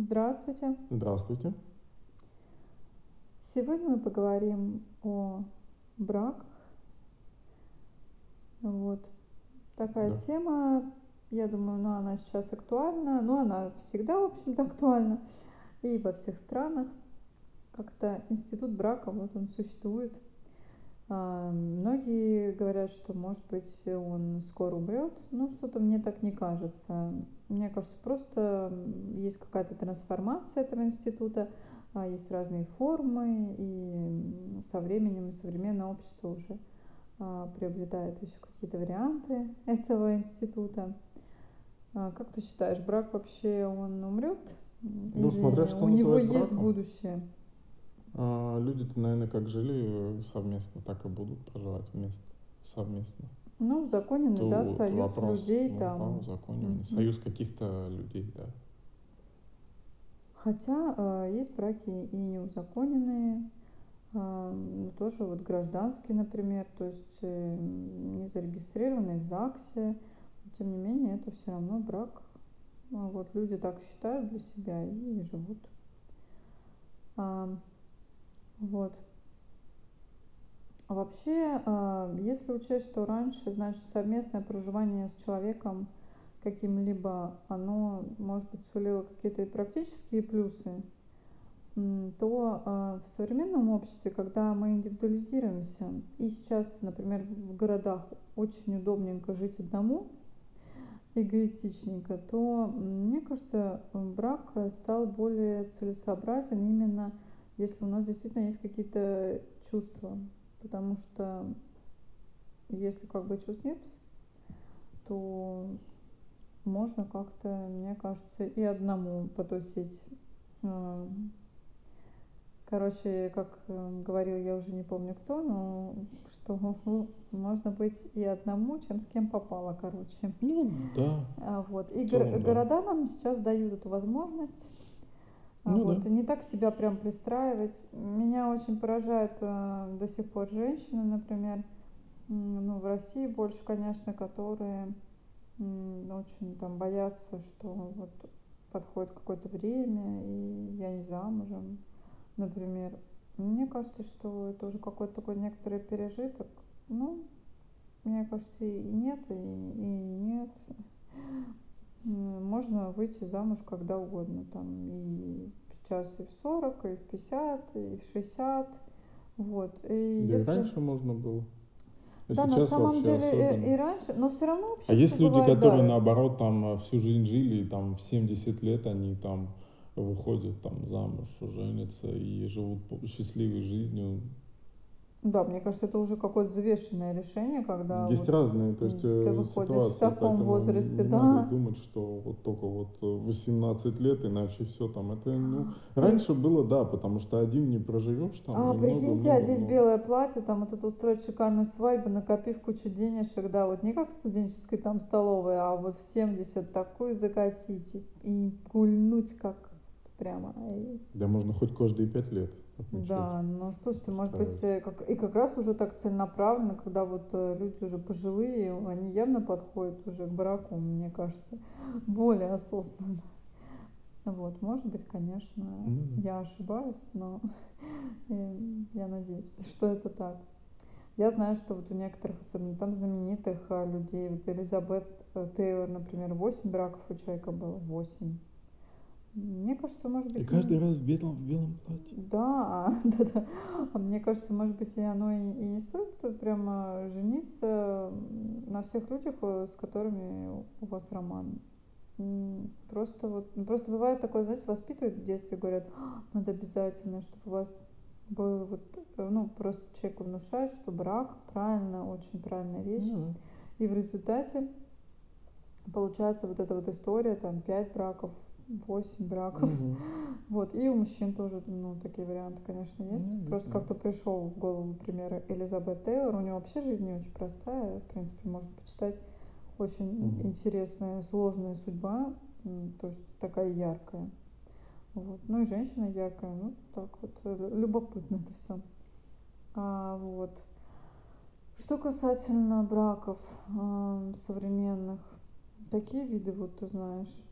Здравствуйте. Здравствуйте. Сегодня мы поговорим о браках. Вот. Такая Да. тема, я думаю, ну, она сейчас актуальна, но она всегда, в общем-то, актуальна и во всех странах. Как-то институт брака, вот он существует. А, Многие говорят, что, может быть, он скоро умрет, но что-то мне так не кажется. Мне кажется, просто есть какая-то трансформация этого института, а, есть разные формы, и со временем современное общество уже а, приобретает еще какие-то варианты этого института. А, Как ты считаешь, брак вообще он умрет? Ну, смотря Или что у него называть есть браком. будущее? А, люди-то, наверное, как жили э, совместно, так и будут проживать вместе, совместно. Ну, узаконенный, То да, союз вопрос, людей ну, там. да, узаконенный. Мгм. Союз каких-то людей, да. Хотя э, есть браки и неузаконенные, э, ну, тоже вот гражданские, например, то есть э, не зарегистрированные в ЗАГСе. Тем не менее, это все равно брак. А Вот люди так считают для себя и живут. А, вот. А Вообще, а, если учесть, что раньше, значит, совместное проживание с человеком каким-либо, оно, может быть, сулило какие-то и практические плюсы, то а, в современном обществе, когда мы индивидуализируемся, и сейчас, например, в городах очень удобненько жить одному, эгоистичненько, то мне кажется, брак стал более целесообразен именно если у нас действительно есть какие-то чувства. Потому что если как бы чувств нет, то можно как-то, мне кажется, и одному потусить. А, Короче, как э, говорил, я уже не помню кто, но что можно быть и одному, чем с кем попало, короче. Ну, да. А, Вот. И целом, да. города нам сейчас дают эту возможность. Ну, вот. да. И не так себя прям пристраивать. Меня очень поражают э, до сих пор женщины, например, ну, в России больше, конечно, которые очень там боятся, что вот подходит какое-то время, и я не замужем, например. Мне кажется, что это уже какой-то такой некоторый пережиток. Ну, мне кажется, и нет, и, и нет. Можно выйти замуж когда угодно, там и сейчас и в 40, и в 50, и в 60. Вот. И Да и если... раньше можно было. А Да, на самом деле и, особенно. и раньше, но все равно А есть люди, бывает которые давит. наоборот там э, всю жизнь жили, и там в 70 лет они там выходят там замуж, женятся и живут счастливой жизнью. Да, мне кажется, это уже какое-то взвешенное решение, когда Есть вот разные, то есть ты э, выходишь в ситуации, таком возрасте, не надо да. думать, что вот только вот э, 18 лет, иначе все там. Это, ну, раньше было, да, потому что один не проживешь там А, прикиньте, много-много, одеть но белое платье, там вот это устроить шикарную свадьбу, накопив кучу денежек, да, вот не как в студенческой там столовой, а вот в 70 такую закатить и, гульнуть как прямо. Да можно хоть каждые пять лет отмечать. Да, но слушайте, может быть, э, как, и как раз уже так целенаправленно, когда вот э, люди уже пожилые, они явно подходят уже к браку, мне кажется, более осознанно. Вот, может быть, конечно, да. я ошибаюсь, но я надеюсь, что это так. Я знаю, что вот у некоторых, особенно там знаменитых а, людей, вот Элизабет э, Тейлор, например, 8 браков у человека было, 8. Мне кажется, может И быть, каждый раз в белом, в белом платье. Да, да, да. А мне кажется, может быть, и оно и, и не стоит прямо жениться на всех людях, э, с которыми у вас роман. Просто вот, ну, просто бывает такое, знаете, воспитывают в детстве, говорят, «А, надо обязательно, чтобы у вас был вот, э, ну, просто человеку внушают, что брак правильно, очень правильная вещь. Ну да. И в результате получается вот эта вот история, там, 5 браков, 8 браков. Мгм. Вот, и у мужчин тоже, ну, такие варианты, конечно, есть. Ну, Просто как-то пришел в голову пример Элизабет Тейлор. У нее вообще жизнь не очень простая. В принципе, можно почитать. Очень Мгм. интересная, сложная судьба. То есть такая яркая. Вот. Ну и женщина яркая. Ну, так вот, э, любопытно это все. А, вот. Что касательно браков ам, современных, какие виды вот ты знаешь?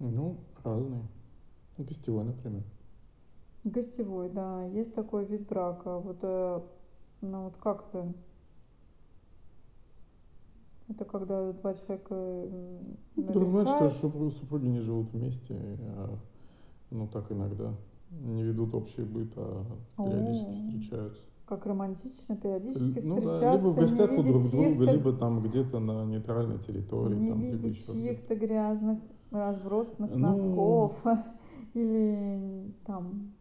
Ну, разные. Гостевой, например. Гостевой, да, есть такой вид брака. Вот, э, ну вот как это? Это когда два человека м, Ну, подразумевает, что супруги, супруги не живут вместе, а, ну так иногда не ведут общий быт, а периодически О, встречаются. как романтично, периодически Ну да, либо в встречаться, гостях у друг друга, либо там где-то на нейтральной территории, не там, видеть чьих-то грязных, разбросанных Ну, носков или там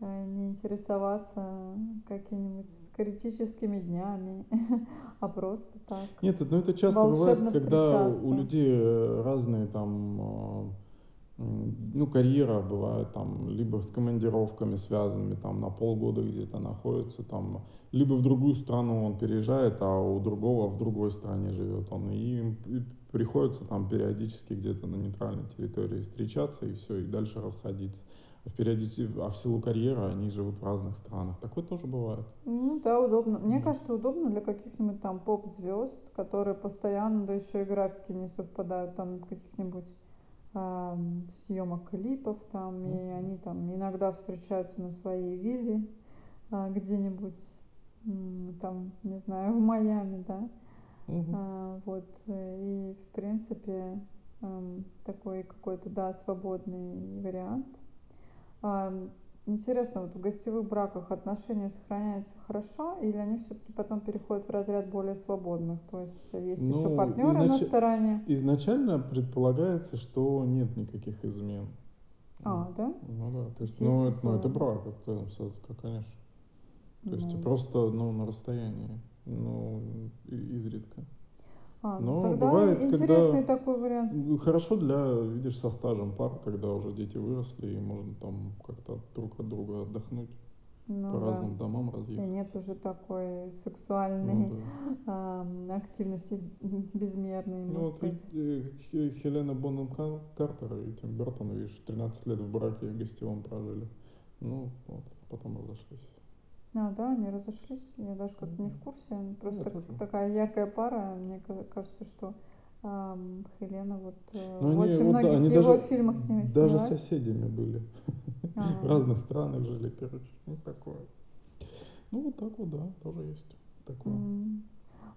э, не интересоваться какими-нибудь критическими днями, а просто так нет, ну это часто бывает, когда у людей э, разные там а, Ну, карьера бывает там либо с командировками связанными, там на полгода где-то находится, там, либо в другую страну он переезжает, а у другого в другой стране живет он. И п- приходится там периодически где-то на нейтральной территории встречаться и все, и дальше расходиться. В, периодичи- а в силу карьеры они живут в разных странах. Такое тоже бывает. Ну да, удобно. Мне Вот. кажется, удобно для каких-нибудь там поп-звезд, которые постоянно, да еще и графики не совпадают, там каких-нибудь съемок клипов там, и они там иногда встречаются на своей вилле а, где-нибудь там, не знаю, в Майами, да. Мгм. А, вот, и в принципе такой какой-то, да, свободный вариант. Интересно, вот в гостевых браках отношения сохраняются хорошо или они все-таки потом переходят в разряд более свободных? То есть есть еще Ну, партнеры на изнач- стороне. изначально предполагается, что нет никаких измен. А, да? Ну да, то есть, есть есть ну это, ну это брак, это все, конечно. То есть Ну, просто, ну, на расстоянии, ну, изредка. А, ну Но тогда бывает, когда интересный такой вариант. ну, хорошо для, видишь, со стажем пар, когда уже дети выросли, и можно там как-то друг от друга отдохнуть, Ну по да. разным домам И разъехаться. нет уже такой Ну сексуальной да. ам, активности безмерной, Ну вот быть. ведь э, Хе- Хелена Бонем Кар- Картер и Тим Бертон, видишь, 13 лет в браке в гостевом прожили. Ну, вот, потом разошлись. А, да, они разошлись. Я даже как-то не в курсе. ну, Просто так- тоже. такая яркая пара. Мне ка- кажется, что ам, Хелена вот э, Ну в очень вот, да, многих они его даже, фильмах с ним даже снялась. соседями были. В А, разных странах жили, короче. Ну, такое. Ну, вот так вот, да, тоже есть такое. м.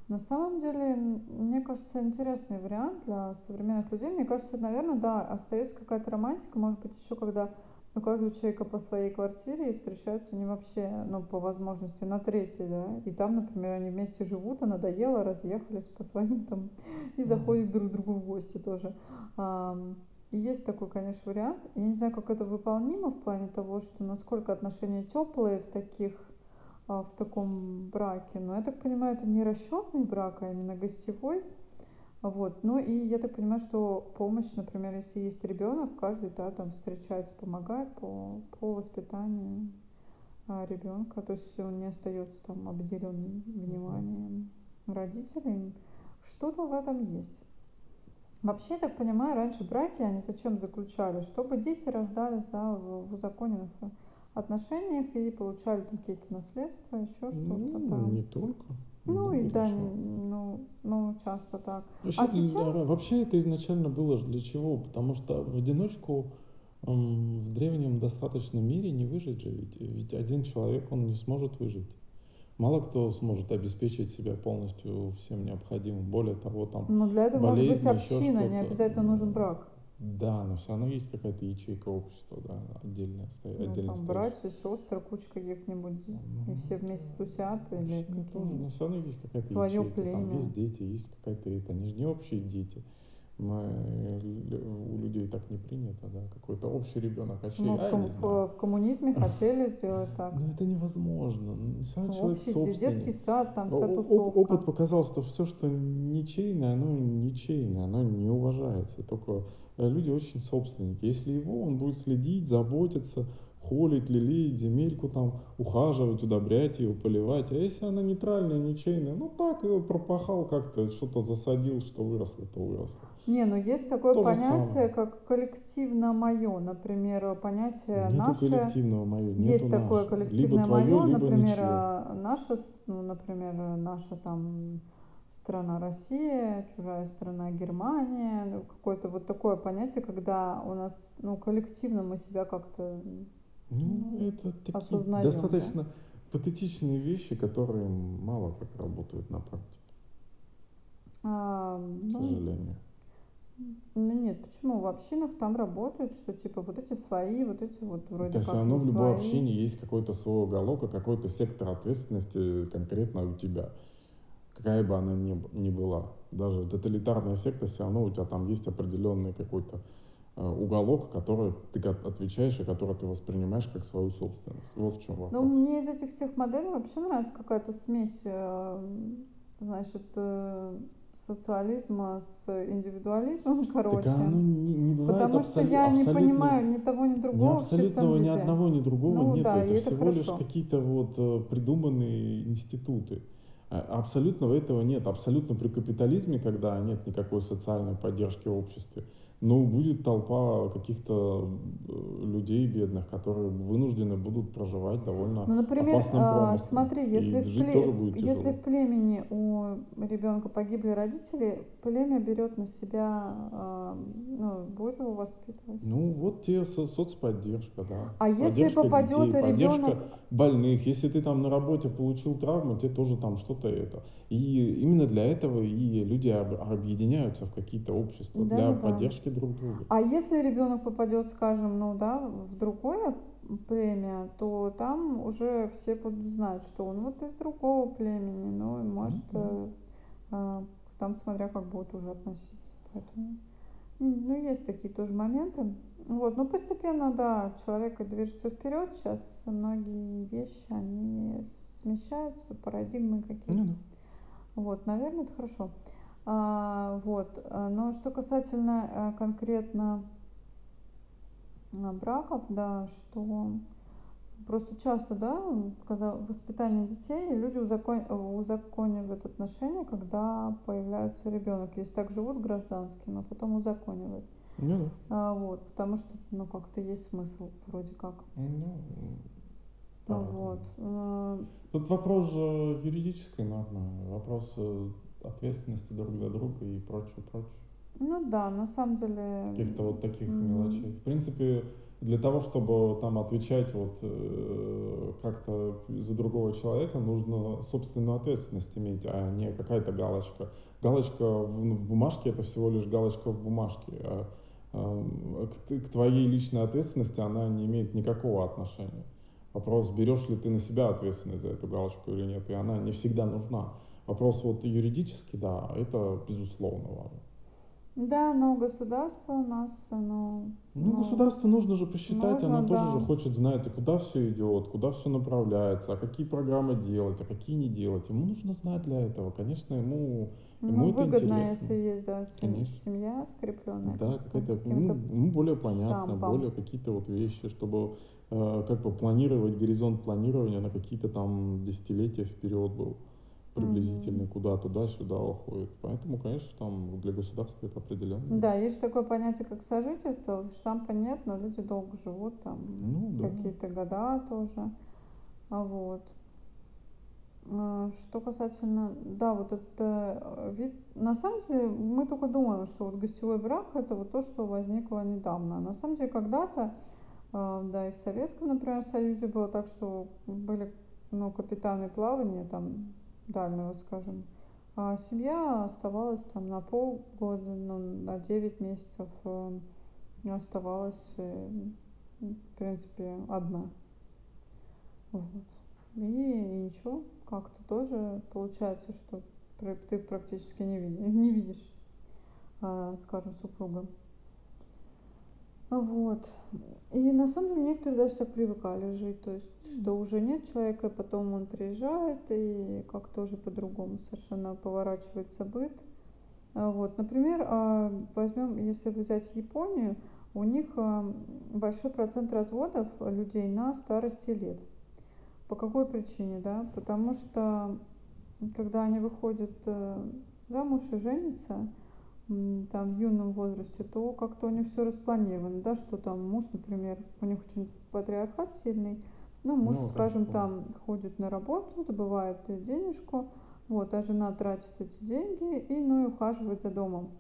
На самом деле, мне кажется, интересный вариант для современных людей. Мне кажется, наверное, да, остается какая-то романтика, может быть, еще когда у каждого человека по своей квартире и встречаются они вообще, ну, по возможности, на третьей, да, и там, например, они вместе живут, а надоело, разъехались по своим там и заходят друг к другу в гости тоже. И есть такой, конечно, вариант. Я не знаю, как это выполнимо в плане того, что насколько отношения теплые в таких а, в таком браке. Но я так понимаю, это не расчетный брак, а именно гостевой. Вот. Ну и я так понимаю, что помощь, например, если есть ребенок, каждый да, там встречается, помогает по, по воспитанию а, ребенка. То есть он не остается там обделенным вниманием родителей. Что-то в этом есть. Вообще, я так понимаю, раньше браки, они зачем заключали? Чтобы дети рождались да, в, в узаконенных отношениях и получали какие-то наследства, еще что-то Ну, не там. только. Ну и Много для да, ну, ну часто так. Вообще, А для- сейчас, вообще это изначально было для чего? Потому что в одиночку в древнем достаточном мире не выжить же ведь. Ведь один человек, он не сможет выжить. Мало кто сможет обеспечить себя полностью всем необходимым. Более того, там ну для этого может быть община, не обязательно нужен Ну, брак. Да, но все равно есть какая-то ячейка общества, да, отдельная, сто- Ну отдельно там братья, сестры, куча каких-нибудь, и Ну, все это вместе тусят, или тоже, но все равно есть какая-то ячейка, там есть племя. дети, есть какая-то это, они же не общие дети. Мы, у людей так не принято, да, какой-то общий ребенок, а Ну, в, а я ком- в, в коммунизме хотели сделать так. Но это невозможно. Равно человек Общий де- детский сад, там вся оп- Опыт тусовка. показал, что все, что ничейное, оно ничейное, оно не уважается. Только э, люди очень собственники. Если его, он будет следить, заботиться, холить, лелеять земельку, там, ухаживать, удобрять ее, поливать. А если она нейтральная, ничейная, ну так его пропахал как-то, что-то засадил, что выросло, то выросло. Не, ну есть такое То понятие, как коллективно мое. Например, понятие Нету наше. коллективного мое, нету Есть такое наше. Либо коллективное твое, мое, либо например, ничье. а, наше, ну, например, наша там страна Россия, чужая страна Германия, ну, какое-то вот такое понятие, когда у нас, ну, коллективно мы себя как-то ну, ну, это такие осознаем, достаточно да? патетичные вещи, которые мало как работают на практике. А, ну, к сожалению. Ну нет, почему? В общинах там работают, что типа вот эти свои, вот эти вот вроде То как все равно в любой свои. общине есть какой-то свой уголок, какой-то сектор ответственности конкретно у тебя. Какая бы она ни, ни была. Даже тоталитарная секта, все равно у тебя там есть определенный какой-то э, уголок, который ты отвечаешь и который ты воспринимаешь как свою собственность. Вот в чем вопрос. Ну, мне из этих всех моделей вообще нравится какая-то смесь, э, значит, э, социализма с индивидуализмом, короче. Так оно не, не бывает Потому что я не понимаю ни того, ни другого. Ни абсолютного, ни одного, ни другого ну, нет. Да, это, это всего хорошо. лишь какие-то вот э, придуманные институты. А, абсолютно этого нет. Абсолютно при капитализме, когда нет никакой социальной поддержки в обществе, ну, будет толпа каких-то э, людей бедных, которые вынуждены будут проживать довольно ну, например, опасным а, промыслом. Смотри, если, и в, жить пле- тоже будет тяжело. если в племени у ребенка погибли родители, племя берет на себя, а, ну, будет его воспитывать. Ну, вот тебе соцподдержка, да. А если попадет детей, ребенок... поддержка больных, если ты там на работе получил травму, тебе тоже там что-то это. И именно для этого и люди объединяются в какие-то общества, да, для да, поддержки друг друга. А если ребенок попадет, скажем, ну да, в другое племя, то там уже все будут знать, что он вот из другого племени, ну и может mm-hmm. э, там смотря как будут уже относиться. Поэтому, ну, есть такие тоже моменты. Вот, но постепенно, да, человек движется вперед. Сейчас многие вещи, они смещаются, парадигмы какие-то. Mm-hmm. Вот, наверное, это хорошо. А, вот. Но что касательно э, конкретно э, браков, да, что просто часто, да, когда воспитание детей, люди узакон... узаконивают отношения, когда появляется ребенок. Если так живут гражданским, а потом узаконивают. Ну да. А, вот, потому что, ну, как-то есть смысл, вроде как. Ну, да. Вот. Э, Тут вопрос же юридической нормы, вопрос ответственности друг за друга и прочее, прочее. Ну да, на самом деле. Каких-то вот таких mm-hmm. мелочей. В принципе, для того, чтобы там отвечать вот э, как-то за другого человека, нужно собственную ответственность иметь, а не какая-то галочка. Галочка в, в бумажке это всего лишь галочка в бумажке. А, э, к, к твоей личной ответственности она не имеет никакого отношения. Вопрос, берешь ли ты на себя ответственность за эту галочку или нет, и она не всегда нужна. Вопрос вот юридический, да, это безусловно важно. Да, но государство у нас, оно... Ну, ну государство нужно же посчитать, нужно, оно да. тоже же хочет знать, а куда все идет, куда все направляется, а какие программы делать, а какие не делать. Ему нужно знать для этого. Конечно, ему, ему ну, это выгодно, интересно. если есть, да, Конечно. семья скрепленная. Да, какая-то, ему, ему более понятно, штампом. более какие-то вот вещи, чтобы э, как бы планировать, горизонт планирования на какие-то там десятилетия вперед был приблизительно, куда туда-сюда уходит. Поэтому, конечно, там для государства это определенно. Да, есть такое понятие, как сожительство. Штампа нет, но люди долго живут, там ну, да. какие-то года тоже. А вот. А, что касательно, да, вот этот э, вид, на самом деле мы только думаем, что вот гостевой брак это вот то, что возникло недавно. На самом деле когда-то, э, да, и в Советском, например, Союзе было так, что были ну, капитаны плавания, там дальнего, скажем. А семья оставалась там на полгода, ну, на 9 месяцев э, оставалась, э, в принципе, одна. Вот. И, ничего, как-то тоже получается, что ты практически не видишь, не видишь скажем, супруга. Вот. И на самом деле некоторые даже так привыкали жить, то есть, что уже нет человека, и потом он приезжает, и как тоже по-другому совершенно поворачивается быт. А вот, например, а, возьмем, если взять Японию, у них а, большой процент разводов людей на старости лет. По какой причине, да? Потому что когда они выходят э, замуж и женятся, там в юном возрасте, то как-то у них все распланировано, да, что там муж, например, у них очень патриархат сильный, ну, муж, ну, скажем, там ходит на работу, добывает денежку, Вот, а жена тратит эти деньги и, ну, и ухаживает за домом.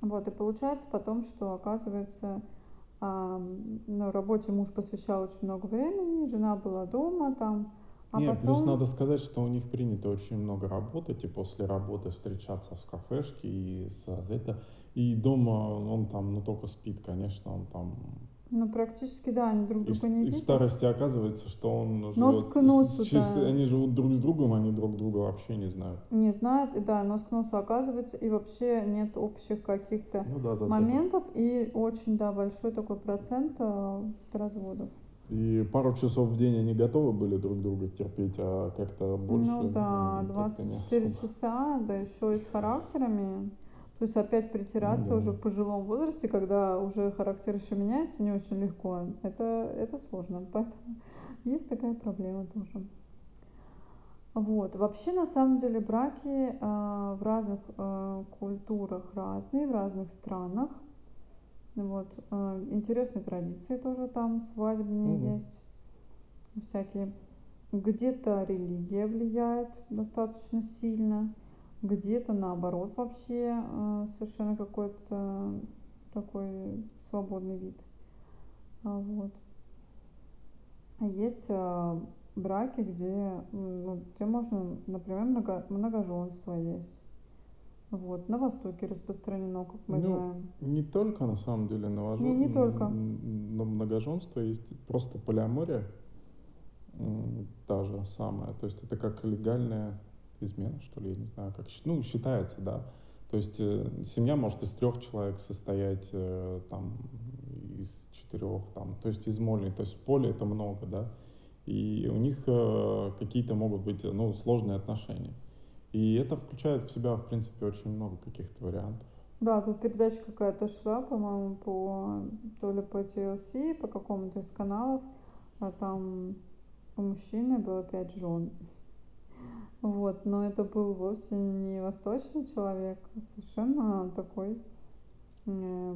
Вот, и получается потом, что оказывается, а, на работе муж посвящал очень много времени, жена была дома там, а Не, потом... плюс надо сказать, что у них принято очень много работать, и после работы встречаться в кафешке, и с, это, и дома он там, ну, только спит, конечно, он там... Ну, практически, да, они друг И в, друга не и в видят. старости оказывается, что он Нос живет... к носу, с- да. Они живут друг с другом, они друг друга вообще не знают. Не знает, и да, нос к носу оказывается, и вообще нет общих каких-то Ну да, моментов, и очень, да, большой такой процент а, разводов. И пару часов в день они готовы были друг друга терпеть, а как-то больше Ну да, не 24 особо. часа, да еще и с характерами. То есть опять притираться Ну да. уже в пожилом возрасте, когда уже характер еще меняется не очень легко. Это, это сложно, поэтому есть такая проблема тоже. Вот. Вообще, на самом деле, браки а, в разных а, культурах разные, в разных странах. Вот. а, интересные традиции тоже там свадебные Мгм. есть. Всякие. Где-то религия влияет достаточно сильно, где-то наоборот вообще а, совершенно какой-то такой свободный вид. А, Вот. Есть а, браки, где, ну, где можно, например, много, многоженство есть. Вот. На Востоке распространено, как мы Ну, знаем. не только на самом деле на, Не, не только. на многоженство, есть просто полиамория, та же самая. То есть это как легальная измена, что ли, я не знаю, как, ну, считается, да. То есть э, семья может из трех человек состоять, э, там, из четырех, там, то есть из моли, то есть поле это много, да. И у них э, какие-то могут быть, ну, сложные отношения. И это включает в себя, в принципе, очень много каких-то вариантов. Да, тут передача какая-то шла, по-моему, по то ли по TLC, по какому-то из каналов, а там у мужчины было пять жен. Вот, но это был вовсе не восточный человек, а совершенно такой, э,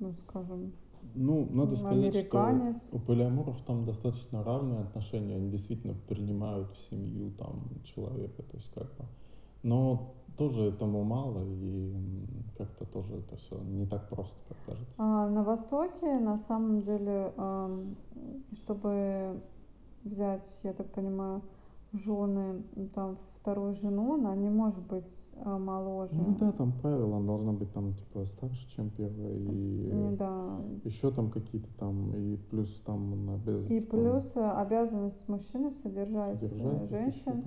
ну, скажем, Ну, надо сказать, что американец. у полиаморов там достаточно равные отношения, они действительно принимают в семью там человека, то есть как бы. Но тоже этому мало, и как-то тоже это все не так просто, как кажется. А на Востоке, на самом деле, чтобы взять, я так понимаю, жены, там, вторую жену, она не может быть а, моложе. Ну да, там правило, она должна быть там типа старше, чем первая, С- и да. еще там какие-то там, и плюс там И обязанность там плюс э, обязанность мужчины содержать, э, содержать женщин.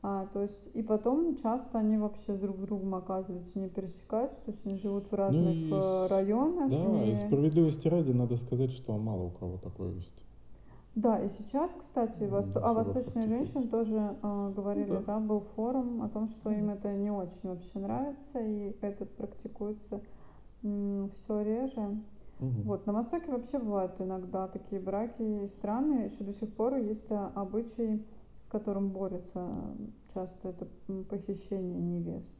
А, то есть, и потом часто они вообще с друг другом, оказывается, не пересекаются, то есть они живут в разных и э, с- районах. Да, и не- справедливости ради надо сказать, что мало у кого такое есть. Да, и сейчас, кстати, М, восто- а восточные женщины тоже э, говорили, Ну да. да, был форум о том, что им это не очень вообще нравится, и это практикуется все реже. Мгм. Вот, на Востоке вообще бывают иногда такие браки и страны, еще до сих пор есть а, обычай, с которым борются м, часто, это м, похищение невест.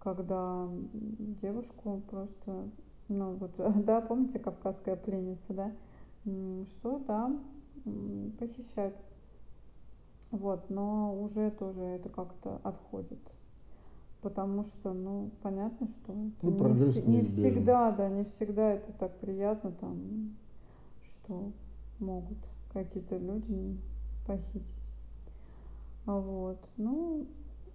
Когда м, девушку просто, ну вот, да, помните, кавказская пленница, да? М, Что, да, м, похищают. Вот, но уже тоже это как-то отходит. Потому что, ну, понятно, что Ну, не, вс- не всегда, да, не всегда это так приятно, там, что могут какие-то люди похитить. Вот, ну,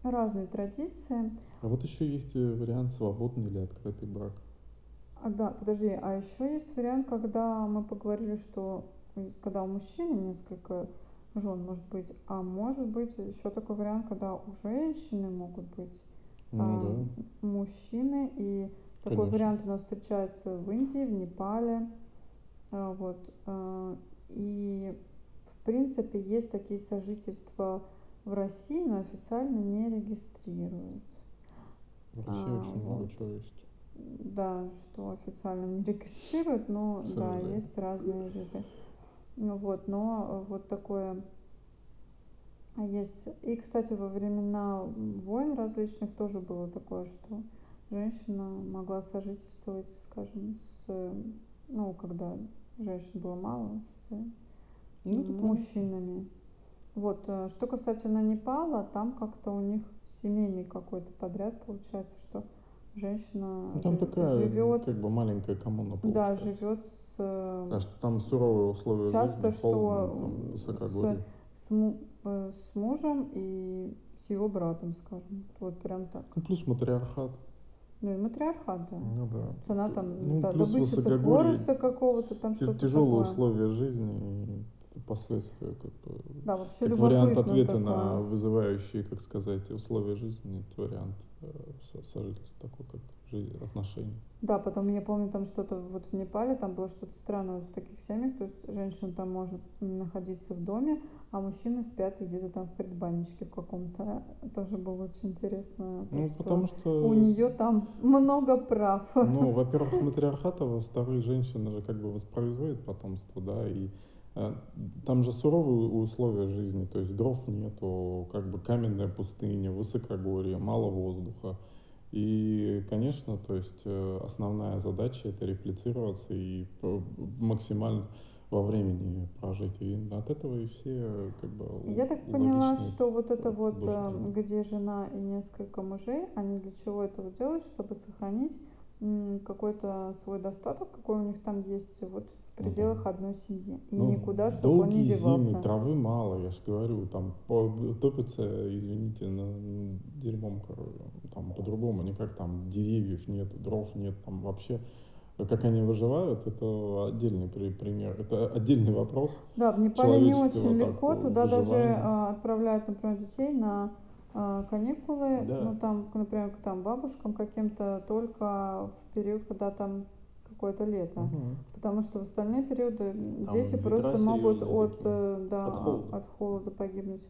разные традиции. А вот еще есть э, вариант свободный или открытый брак. А, да, подожди, а еще есть вариант, когда мы поговорили, что когда у мужчины несколько жен может быть, а может быть еще такой вариант, когда у женщины могут быть Ну а, да, мужчины, и такой конечно. вариант у нас встречается в Индии, в Непале, А, вот, а, и в принципе есть такие сожительства в России, но официально не регистрируют. В России А, очень много вот. чего есть. Да, что официально не регистрируют, но К да, есть разные виды. Ну вот, но вот такое есть. И, кстати, во времена войн различных тоже было такое, что женщина могла сожительствовать, скажем, с, ну, когда женщин было мало, с Ну, мужчинами. Вот, э, что касательно Непала, там как-то у них семейный какой-то подряд получается, что женщина Ну, там жи- такая, живет, как бы маленькая коммуна да, получается. живет с э, А что там суровые условия часто, жизни, холодно, что там с, с, му- э, с мужем и с его братом, скажем, вот прям так. Ну, плюс матриархат. Ну и матриархат, да. Ну да. Цена там Ну, да, высокогорье, хвороста какого-то, там что-то Тяжелые такое. условия жизни и последствия, как бы. Да, вообще Как вариант ответа такое. на вызывающие, как сказать, условия жизни, это вариант э, со- сожительства такой, как жизнь, отношения. Да, потом я помню там что-то вот в Непале, там было что-то странное вот в таких семьях, то есть женщина там может находиться в доме, а мужчины спят где-то там в предбанничке в каком-то. Тоже было очень интересно, то, Ну, что потому что... у нее там много прав. Ну, во-первых, матриархат, а во-вторых, женщина же как бы воспроизводит потомство, да, и там же суровые условия жизни, то есть дров нету, как бы каменная пустыня, высокогорье, мало воздуха. И, конечно, то есть э, основная задача это реплицироваться и максимально во времени прожить. И от этого и все как бы Я так поняла, что вот это вот, э, побуждения. где жена и несколько мужей, они для чего это вот делают, чтобы сохранить какой-то свой достаток, какой у них там есть вот. Пределах одной семьи. И Ну, никуда, чтобы он не долгие зимы, девался. травы мало, я же говорю, там по- топится, извините, на дерьмом коровьем. Там по-другому, никак там деревьев нет, дров нет, там вообще как они выживают, это отдельный при- пример, это отдельный вопрос. Да, в Непале не очень легко. Туда даже выживания. а, отправляют, например, детей на а, каникулы, Да. ну там, например, к там бабушкам каким-то только в период, когда там какое-то лето. Мгм. Потому что в остальные периоды Там дети ветра просто могут от, такие, э, да, от холода. от холода погибнуть.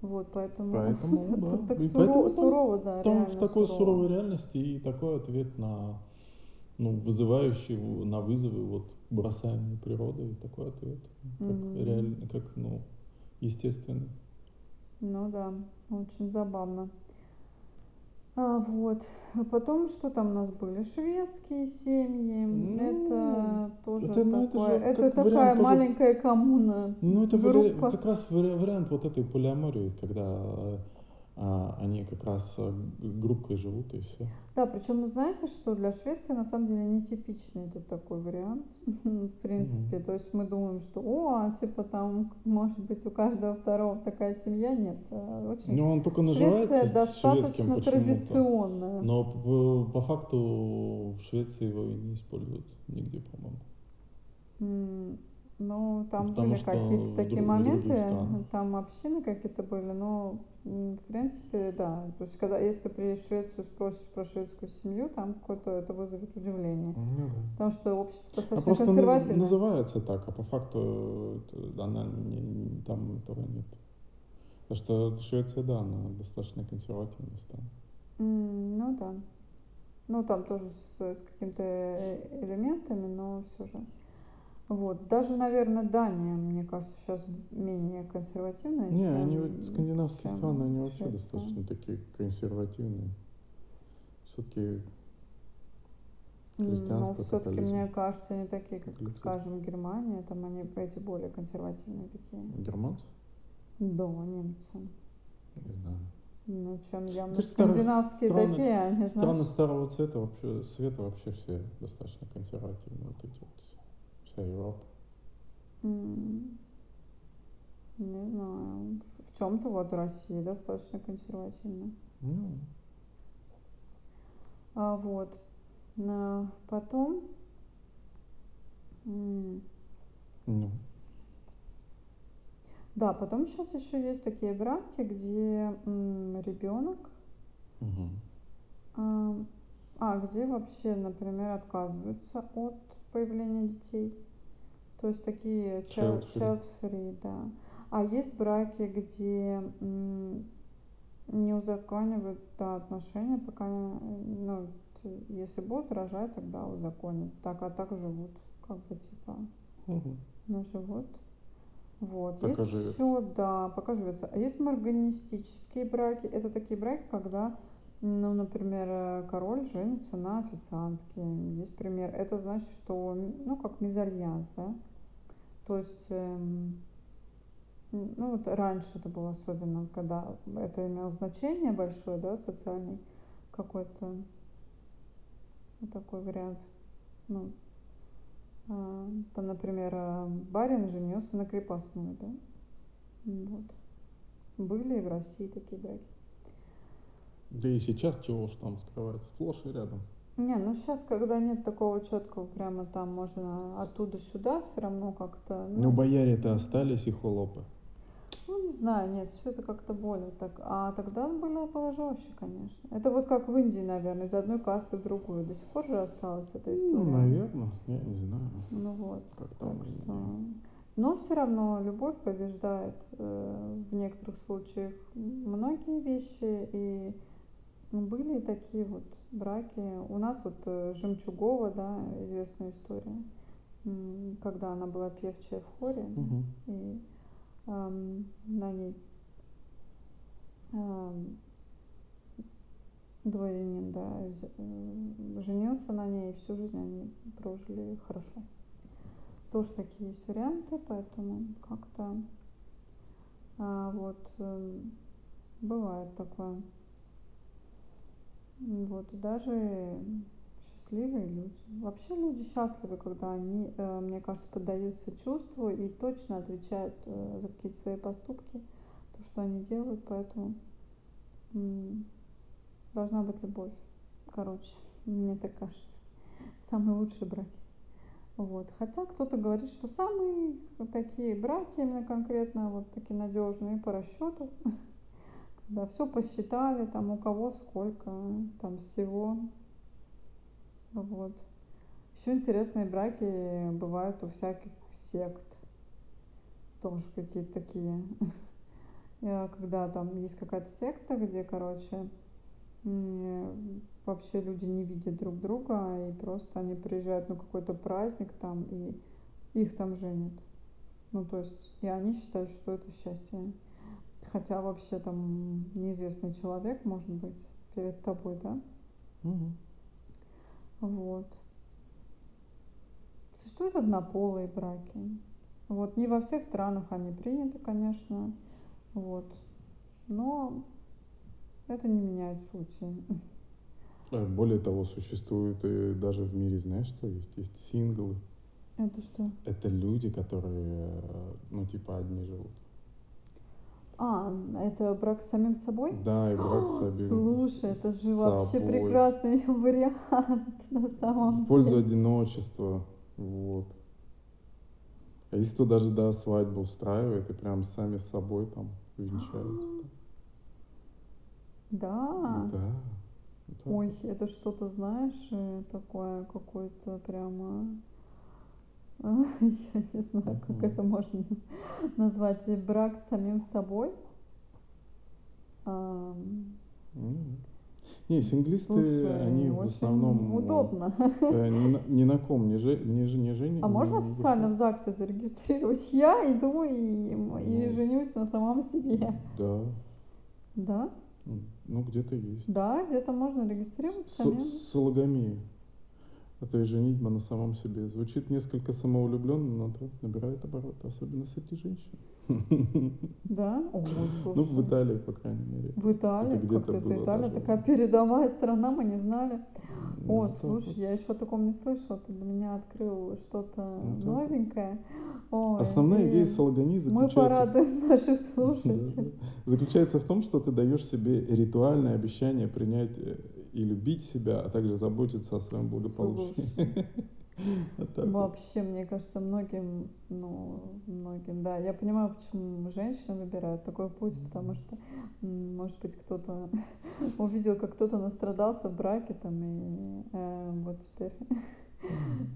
Вот, поэтому, Поэтому, да. тут так И суро- поэтому сурово, да, Там в такой сурово. суровой реальности и такой ответ на ну, вызывающий на вызовы вот бросаемой природой такой ответ как Мгм. реально как ну естественный Ну да, очень забавно. А, вот. А потом что там у нас были? Шведские семьи. Ну, это тоже это, ну, это такое. же Это, такая вариант тоже- маленькая коммуна. ну это вари- как раз вари- вариант вот этой полиамории когда э, они как раз э, группкой живут и все Да, причем знаете, что для Швеции на самом деле нетипичный это такой вариант, в принципе. То есть мы думаем, что, о, а, типа там, может быть, у каждого второго такая семья. Нет, э, очень но он только называется Швеция достаточно традиционная. но по, по факту в Швеции его и не используют нигде по-моему М, Ну, там Потому были какие-то такие друг- моменты, там общины какие-то были, но, в принципе, да. То есть, когда, если ты приедешь в Швецию, спросишь про шведскую семью, там какое-то это вызовет удивление. ну да Потому что общество А достаточно просто наз- консервативное. называется так, а по факту она не- там этого нет. Потому что Швеция, да, она достаточно консервативная страна. М, Ну да. Ну, там тоже с, с какими-то э, элементами, но все же. Вот. Даже, наверное, Дания, мне кажется, сейчас менее консервативная, Не, чем, они вот скандинавские чем страны, они вообще Швеция. достаточно такие консервативные. Все-таки Ну, все-таки, мне кажется, они такие, как, Католицизм. скажем, Германия, там они эти более консервативные такие. германцы, Да, немцы. не знаю. Ну, чем Кажется, старые скандинавские страны- такие, они, Страны знаешь, старого цвета вообще, света вообще все достаточно консервативные. Вот эти вот, вся Европа. не знаю, в- чем-то вот Россия достаточно консервативна. Ну, А вот. На- Потом ну, Да, потом сейчас еще есть такие браки, где ребенок, мгм. а, а, где вообще, например, отказываются от появления детей. То есть такие child, child free, да. А есть браки, где не узаконивают да, отношения, пока, э, ну, если будут рожать, тогда узаконят. Так, а так живут, как бы типа Мгм. на живот. Вот. Пока есть живет. еще, да, пока живется. А есть морганистические браки. Это такие браки, когда, ну, например, э, король женится на официантке. Есть пример. Это значит, что, ну, как мезальянс, да. То есть, эм, ну вот раньше это было особенно, когда это имело значение большое, да, социальный какой-то вот такой вариант. Ну, а, там, например, а, барин женился на крепостной, да, вот. Были и в России такие браки. Да и сейчас чего уж там скрывать, сплошь и рядом. Не, ну сейчас, когда нет такого четкого, прямо там можно оттуда сюда все равно как-то. Ну, ну бояре-то остались и холопы. Ну, не знаю, нет, все это как-то более так. А тогда было положёще, конечно. Это вот как в Индии, наверное, из одной касты в другую. До сих пор же осталась эта ну, история. Ну, наверное, я не знаю. Ну вот. Как там так что... Но все равно любовь побеждает э, в некоторых случаях многие вещи. И были такие вот браки. У нас вот э, Жемчугова, да, известная история, когда она была певчая в хоре, угу. и на ней дворянин, да, э, женился на ней, и всю жизнь они прожили хорошо. Тоже такие есть варианты, поэтому как-то а, вот э, бывает такое. Вот, и даже счастливые люди. Вообще люди счастливы, когда они, э, мне кажется, поддаются чувству и точно отвечают э, за какие-то свои поступки, то, что они делают, поэтому должна быть любовь. Короче, мне так кажется. Самые лучшие браки. Вот. Хотя кто-то говорит, что самые такие браки именно конкретно вот такие надежные по расчету, когда все посчитали, там у кого сколько там всего, вот. Еще интересные браки бывают у всяких сект. Тоже какие-то такие. Когда там есть какая-то секта, где, короче, вообще люди не видят друг друга, и просто они приезжают на какой-то праздник там, и их там женят. Ну, то есть, и они считают, что это счастье. Хотя вообще там неизвестный человек, может быть, перед тобой, да? Угу. Вот. Существуют однополые браки. Вот. Не во всех странах они приняты, конечно. Вот. Но это не меняет сути. А более того, существует и даже в мире, знаешь, что есть? Есть синглы. Это что? Это люди, которые, ну, типа, одни живут. А, это брак с самим собой? Да, и брак с самим Слушай, это же собой. вообще прекрасный вариант на самом В пользу деле. одиночества, вот. А если кто даже, да, свадьбу устраивает и прям сами с собой там венчаются. Да? Да. Ой, это что-то, знаешь, э, такое какое-то прямо я не знаю, как это можно назвать, брак с самим собой. Не, синглисты, Слушай, они в основном удобно. Э, ни, на, ни на ком не, же, не, не жени. А можно официально в ЗАГСе зарегистрировать? Я иду и, ну, и женюсь на самом себе. Да. Да? Ну, где-то есть. Да, где-то можно регистрировать самим. Сологомия. Это и женитьба на самом себе. Звучит несколько самоулюбленно, но то набирает обороты, особенно среди женщин. Да? О, ну, в Италии, по крайней мере. В Италии? Это как-то это Италия, даже... такая передовая страна, мы не знали. Ну, О, слушай, вот. я еще о таком не слышала, ты для меня открыл что-то ну, новенькое. Ой, Основная идея сологони заключается... Мы порадуем в... наших слушателей. Да, да. Заключается в том, что ты даешь себе ритуальное обещание принять э, и любить себя, а также заботиться о своем благополучии. Вообще, мне кажется, многим, ну, многим, да. Я понимаю, почему женщины выбирают такой путь, потому что, может быть, кто-то увидел, как кто-то настрадался в браке, там, и э, вот теперь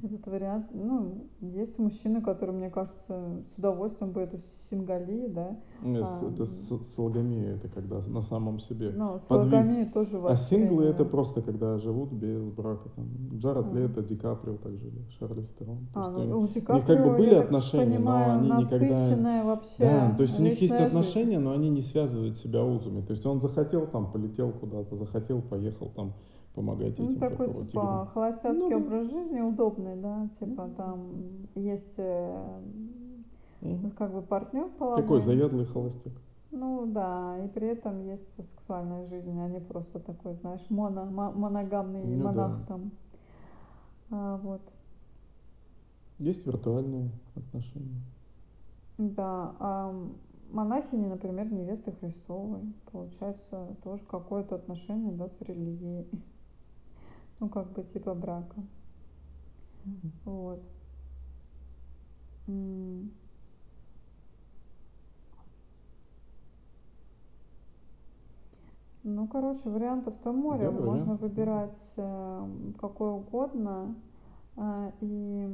этот вариант. Ну, есть мужчины, которые, мне кажется, с удовольствием бы эту сингалию, да. Нет, а, это сологомия, это когда на самом себе. Ну, сологомия тоже А синглы это просто когда живут без брака. Там, Джаред а. Лето, Ди Каприо так жили, Шарли Стерон. А, ну, у Ди Каприо, у них как бы были отношения, понимаю, но они никогда... вообще Да, то есть у них есть жизнь. отношения, но они не связывают себя узами. То есть он захотел там, полетел куда-то, захотел, поехал там помогать ну, этим. такой, типа, холостяцкий ну, образ жизни удобный, да, типа, там есть э, Вот как бы партнер Такой половой. заядлый холостяк. Ну да, и при этом есть сексуальная жизнь, а не просто такой, знаешь, моно, мо- моногамный Ну монах да. там. А, вот. Есть виртуальные отношения. Да, а монахини, например, невесты Христовой, получается, тоже какое-то отношение, да, с религией. Ну, как бы типа брака. Вот. М. Ну, короче, вариантов-то море. Да, Можно вариантов выбирать э, какой угодно, а, и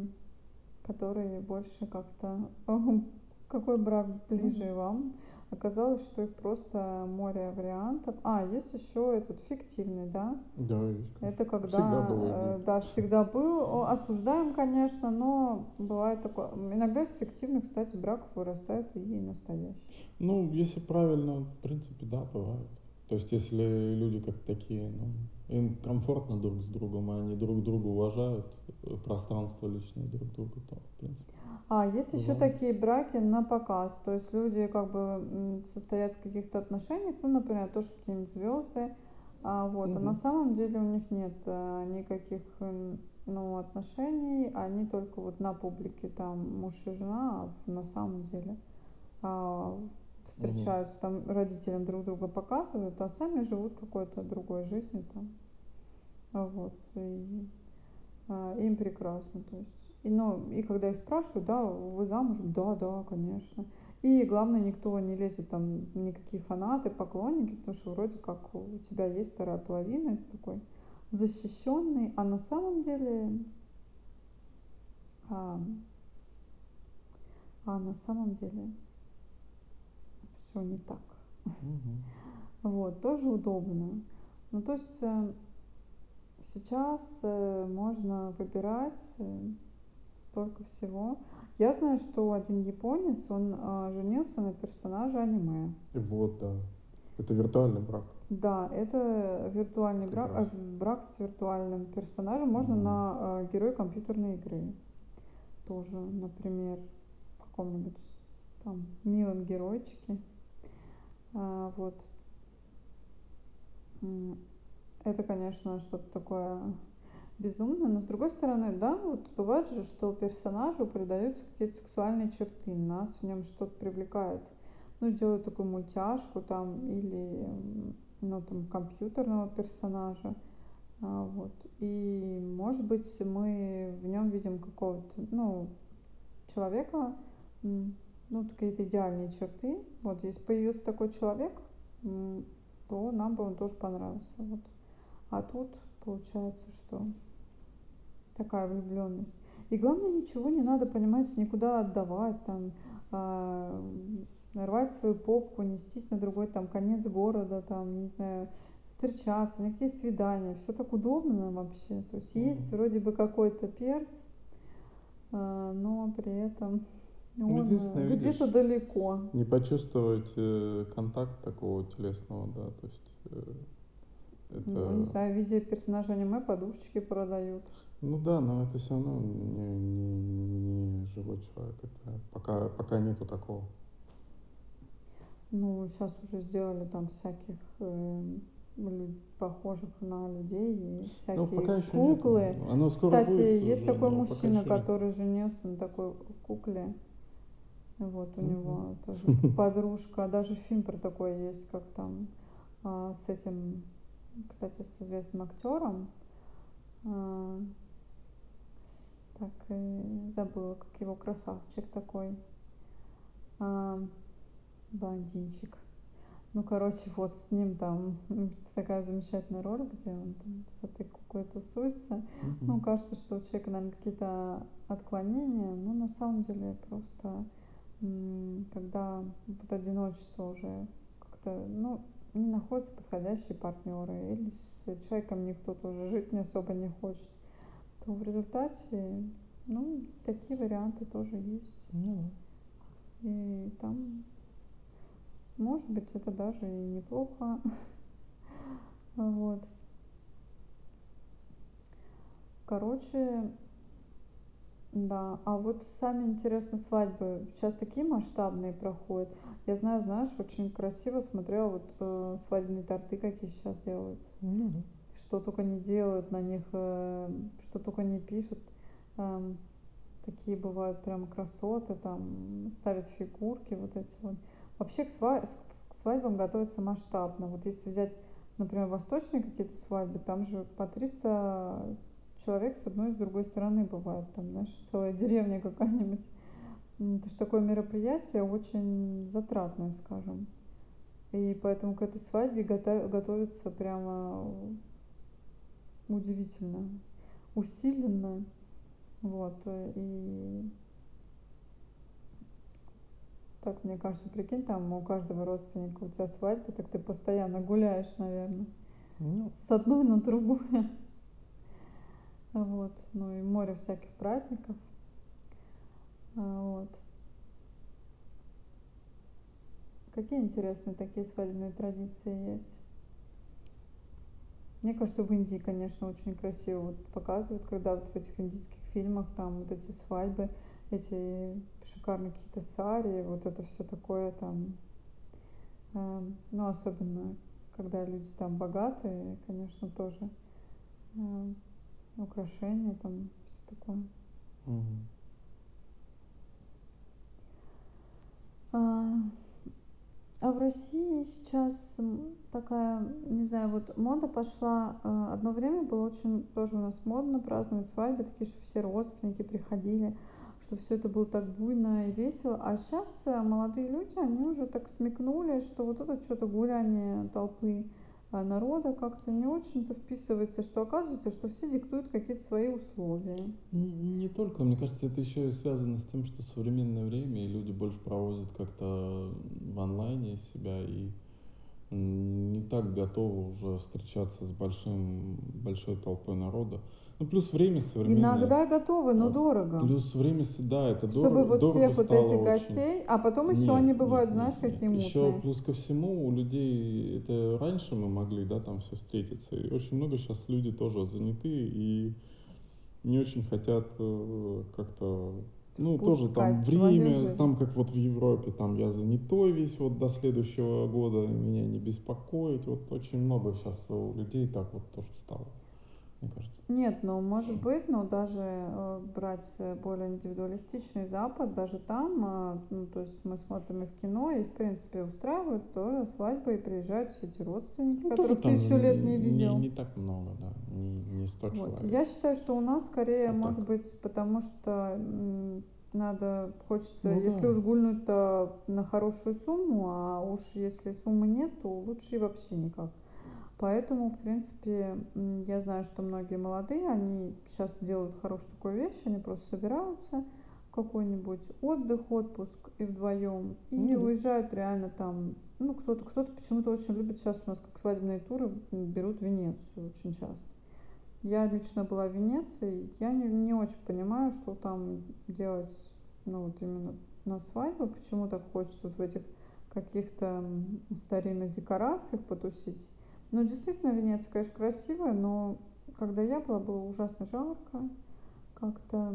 который больше как-то... Какой брак ближе вам? Оказалось, что их просто море вариантов. А, есть еще этот фиктивный, да? Да, есть. конечно. Это когда, Всегда было и э, да, всегда был. Осуждаем, конечно, но бывает такое. Иногда из фиктивных, кстати, браков вырастают и настоящие. Ну, если правильно, в принципе, да, бывает. То есть, если люди как такие, ну, им комфортно друг с другом, и они друг друга уважают, э, пространство личное друг друга, то, в принципе. А, есть еще Бывает. такие браки на показ. То есть люди как бы состоят в каких-то отношениях, ну, например, тоже какие-нибудь звезды, а, вот, а на самом деле у них нет а, никаких ну, отношений, они только вот на публике там муж и жена, а на самом деле а, встречаются, там родителям друг друга показывают, а сами живут какой-то другой жизнью там. Вот, и а, им прекрасно, то есть. И, ну, и когда их спрашивают, да, вы замужем? Да, да, конечно. И главное, никто не лезет там, никакие фанаты, поклонники, потому что вроде как у тебя есть вторая половина, это такой защищенный, а на самом деле, а, а на самом деле все не так. Мгм. Вот, тоже удобно. Ну, то есть э, сейчас э, можно выбирать э, столько всего. Я знаю, что один японец, он э, женился на персонаже аниме. Вот, да. Это виртуальный брак. Да, это виртуальный брак, э, брак с виртуальным персонажем. Можно Мгм. на э, герой компьютерной игры. Тоже, например, в каком-нибудь там милом геройчике. А, вот. Это, конечно, что-то такое безумное, но с другой стороны, да, вот бывает же, что персонажу придаются какие-то сексуальные черты, нас в нем что-то привлекает. Ну, делают такую мультяшку там или, ну, там, компьютерного персонажа. А, вот. И, может быть, мы в нем видим какого-то, ну, человека, ну, какие-то идеальные черты. Вот, если появился такой человек, то нам бы он тоже понравился. Вот. А тут получается, что такая влюбленность. И главное, ничего не надо, понимаете, никуда отдавать, там, а, рвать свою попку, нестись на другой там конец города, там, не знаю, встречаться, никакие свидания, все так удобно вообще. То есть есть вроде бы какой-то перс, а, но при этом Ну, он единственное, э, где-то далеко. не почувствовать э, контакт такого телесного, да, то есть э, Ну, не это, знаю, в виде персонажа аниме подушечки продают. ну да, но это все равно не, не, не живой человек, это пока, пока нету такого. Ну, сейчас уже сделали там всяких э, похожих на людей и Ну, всякие пока еще куклы. нету. Оно скоро Кстати, будет есть уже, такой мужчина, еще нет. который женился на такой кукле. Вот у него тоже подружка. Даже фильм про такой есть, как там а, с этим, кстати, с известным актером. А, так и забыла, как его красавчик такой. А, блондинчик. Ну, короче, вот с ним там такая замечательная роль, где он там с этой куклой тусуется. Мгм. Ну, кажется, что у человека, наверное, какие-то отклонения, но на самом деле просто когда вот одиночество уже как-то, ну, не находятся подходящие партнеры, или с человеком никто тоже жить не особо не хочет, то в результате, ну, такие варианты тоже есть. Ну И там, может быть, это даже и неплохо. Вот. Короче, Да, а вот сами, интересно, свадьбы сейчас такие масштабные проходят. Я знаю, знаешь, очень красиво смотрела вот э, свадебные торты, какие сейчас делают. Ну да. Что только не делают на них, э, что только не пишут. Эм, такие бывают прям красоты, там ставят фигурки вот эти вот. Вообще к, сва- к свадьбам готовятся масштабно. Вот если взять, например, восточные какие-то свадьбы, там же по 300 человек с одной и с другой стороны бывает, там, знаешь, целая деревня какая-нибудь. Это же такое мероприятие очень затратное, скажем. И поэтому к этой свадьбе готовится прямо удивительно, усиленно. Вот. И так, мне кажется, прикинь, там у каждого родственника у тебя свадьба, так ты постоянно гуляешь, наверное. Ну. С одной на другую. Вот. Ну и море всяких праздников. А, вот. Какие интересные такие свадебные традиции есть? Мне кажется, в Индии, конечно, очень красиво вот показывают, когда вот в этих индийских фильмах там вот эти свадьбы, эти шикарные какие-то сари, вот это все такое там, э, ну, особенно, когда люди там богатые, конечно, тоже э, украшения, там все такое. Угу. А, а в России сейчас такая, не знаю, вот мода пошла. А, одно время было очень тоже у нас модно праздновать свадьбы, такие, что все родственники приходили, что все это было так буйно и весело. А сейчас молодые люди, они уже так смекнули, что вот это что-то гуляние толпы народа как-то не очень-то вписывается, что оказывается, что все диктуют какие-то свои условия. Не только, мне кажется, это еще и связано с тем, что современное время, и люди больше проводят как-то в онлайне себя и не так готовы уже встречаться с большим, большой толпой народа. Ну, плюс время современное. Иногда готовы, но дорого. Плюс время, да, это Чтобы дорого. вот дорого всех вот этих гостей, очень. а потом еще нет, они бывают, нет, знаешь, нет, какие мутные. Еще плюс ко всему у людей, это раньше мы могли, да, там все встретиться. И очень много сейчас люди тоже заняты и не очень хотят э, как-то ну, тоже там время, там как вот в Европе, там я занятой весь вот до следующего года, меня не беспокоить. Вот очень много сейчас у людей так вот тоже стало, мне кажется. Нет, ну может быть, но даже э, брать более индивидуалистичный Запад, даже там, э, ну то есть мы смотрим и в кино, и в принципе устраивают тоже свадьбы, и приезжают все эти родственники, ну, которых тысячу лет не видел. Не, не так много, да, не, не 100 вот. человек. Я считаю, что у нас скорее, вот может так. быть, потому что надо, хочется, ну, если да. уж гульнуть, то на хорошую сумму, а уж если суммы нет, то лучше и вообще никак. Поэтому, в принципе, я знаю, что многие молодые, они сейчас делают хорошую такую вещь, они просто собираются какой-нибудь отдых, отпуск и вдвоем, и mm-hmm. уезжают реально там, ну, кто-то, кто-то почему-то очень любит сейчас у нас как свадебные туры, берут Венецию очень часто. Я лично была в Венеции, я не, не очень понимаю, что там делать, ну, вот именно на свадьбу, почему так хочется вот в этих каких-то старинных декорациях потусить. Ну, действительно, Венеция, конечно, красивая, но когда я была, было ужасно жарко. Как-то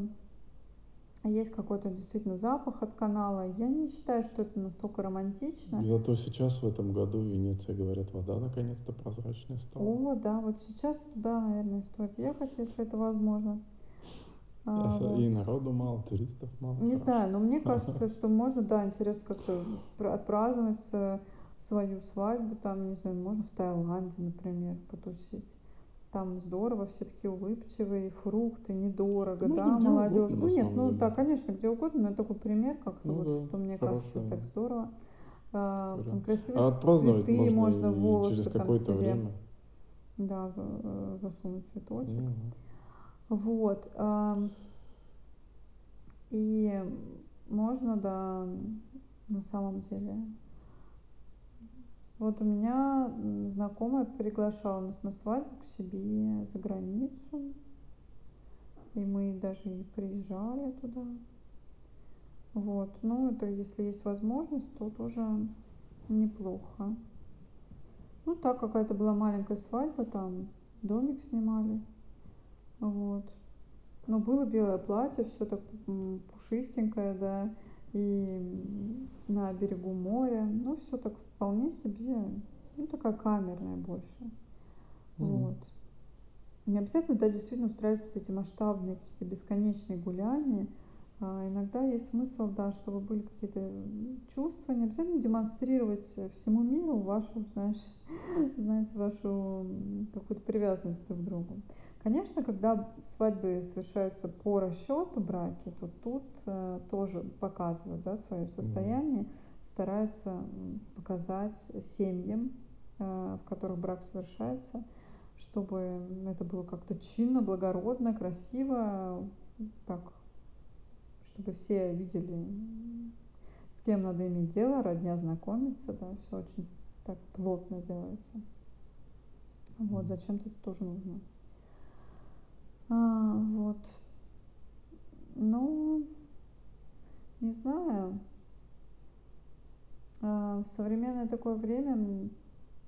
есть какой-то действительно запах от канала. Я не считаю, что это настолько романтично. Зато сейчас в этом году в Венеции, говорят, вода наконец-то прозрачная стала. О, да, вот сейчас туда, наверное, стоит ехать, если это возможно. А, вот. И народу мало, туристов мало. Не хорошо. знаю, но мне кажется, что можно, да, интересно как-то отпраздновать свою свадьбу, там, не знаю, можно в Таиланде, например, потусить. Там здорово, все такие улыбчивые, фрукты, недорого, да, да молодежь. Угодно, ну нет, ну деле. да, конечно, где угодно, но такой пример, как-то ну, вот, да, что мне хорошо. кажется, так здорово. А, там красивые а отпраздновать цветы можно, можно волосы через там какое-то себе. время. Да, за, э, засунуть цветочек. Ну, вот. А, и можно, да, на самом деле вот у меня знакомая приглашала нас на свадьбу к себе за границу. И мы даже и приезжали туда. Вот. Ну, это если есть возможность, то тоже неплохо. Ну, так какая-то была маленькая свадьба, там домик снимали. Вот. но было белое платье, все так пушистенькое, да, и на берегу моря, ну, все так вполне себе, ну, такая камерная больше. Mm-hmm. Вот. Не обязательно, да, действительно устраивать вот эти масштабные какие-то бесконечные гуляния. А иногда есть смысл, да, чтобы были какие-то чувства, не обязательно демонстрировать всему миру вашу, знаешь, знаете, вашу какую-то привязанность друг к другу. Конечно, когда свадьбы совершаются по расчету браки, то тут э, тоже показывают да, свое состояние, стараются показать семьям, э, в которых брак совершается, чтобы это было как-то чинно, благородно, красиво, так, чтобы все видели, с кем надо иметь дело, родня знакомиться, да, все очень так плотно делается. Вот, зачем-то это тоже нужно. А, вот. Ну, не знаю. А, в современное такое время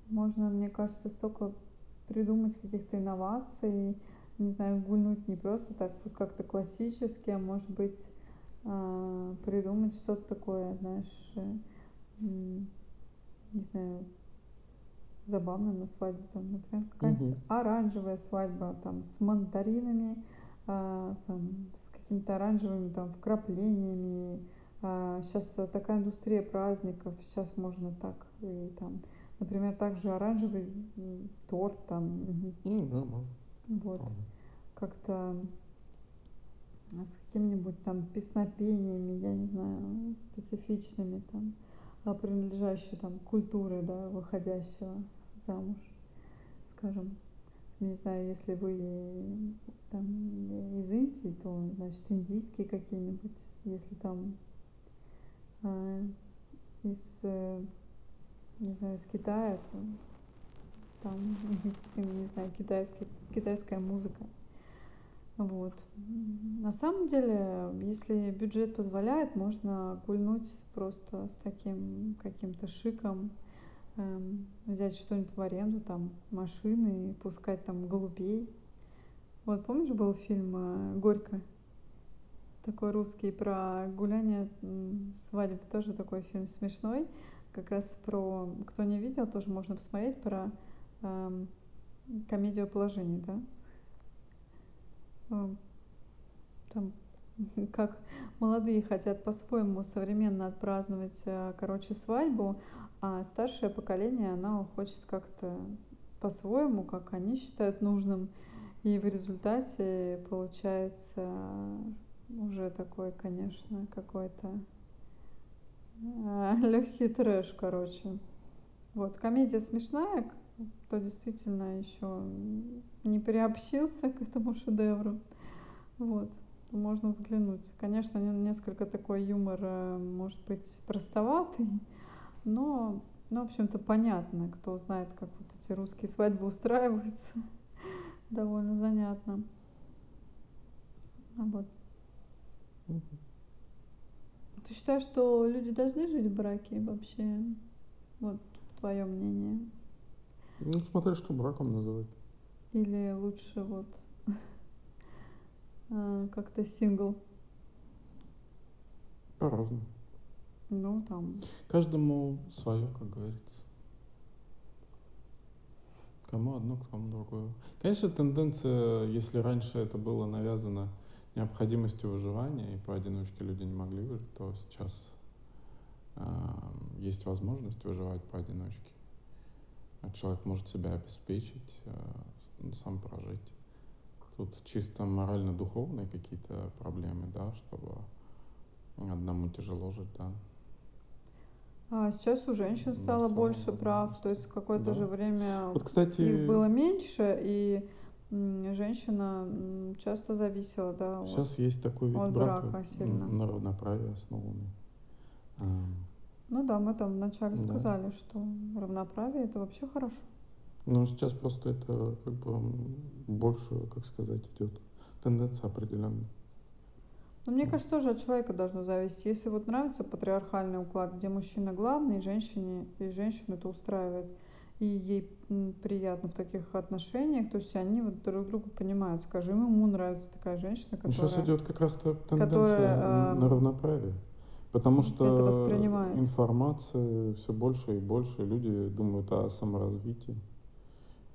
можно, мне кажется, столько придумать каких-то инноваций, не знаю, гульнуть не просто так вот как-то классически, а может быть а, придумать что-то такое, знаешь, э, не знаю, забавно на свадьбе, там, например, какая-нибудь угу. оранжевая свадьба, там, с мандаринами, а, там, с какими-то оранжевыми там вкраплениями. А, сейчас такая индустрия праздников, сейчас можно так и там, например, также оранжевый торт там. Ну. Вот. Как-то с какими-нибудь там песнопениями, я не знаю, специфичными там принадлежащей там культуры, да, выходящего замуж, скажем. Не знаю, если вы там из Индии, то, значит, индийские какие-нибудь, если там э, из, э, не знаю, из Китая, то там, не знаю, китайский, китайская музыка. Вот. На самом деле, если бюджет позволяет, можно гульнуть просто с таким каким-то шиком, эм, взять что-нибудь в аренду, там, машины, пускать там голубей. Вот, помнишь, был фильм э, «Горько»? Такой русский про гуляние свадьбы, тоже такой фильм смешной. Как раз про, кто не видел, тоже можно посмотреть, про эм, комедию положений, да? Эм, там, как молодые хотят по-своему современно отпраздновать, э, короче, свадьбу, а старшее поколение, оно хочет как-то по-своему, как они считают нужным. И в результате получается уже такой, конечно, какой-то э, легкий трэш, короче. Вот, комедия смешная, кто действительно еще не приобщился к этому шедевру. Вот, можно взглянуть. Конечно, несколько такой юмор э, может быть простоватый, но, ну, в общем-то, понятно, кто знает, как вот эти русские свадьбы устраиваются. Довольно занятно. А вот. Ты считаешь, что люди должны жить в браке вообще? Вот твое мнение. Ну, смотря что браком называть. Или лучше вот а, как-то сингл. По-разному. Ну, там. Каждому свое, как говорится. Кому одно, кому другое. Конечно, тенденция, если раньше это было навязано необходимостью выживания, и поодиночке люди не могли выжить, то сейчас э, есть возможность выживать поодиночке. А человек может себя обеспечить, э, сам прожить. Тут чисто морально-духовные какие-то проблемы, да, чтобы одному тяжело жить, да. А сейчас у женщин стало целом, больше прав, то есть какое-то да. же время вот, кстати, их было меньше, и женщина часто зависела, да, Сейчас от, есть такой вид брака сильно. на равноправии основанный. Ну да, мы там вначале да. сказали, что равноправие это вообще хорошо. Ну, сейчас просто это как бы больше, как сказать, идет тенденция определенная. Но мне кажется, тоже от человека должно зависеть. Если вот нравится патриархальный уклад, где мужчина главный, и женщине, и женщину это устраивает. И ей приятно в таких отношениях, то есть они вот друг друга понимают. Скажем, ему нравится такая женщина, которая... Сейчас идет как раз тенденция которая, на равноправие. Потому что информация все больше и больше, люди думают о саморазвитии.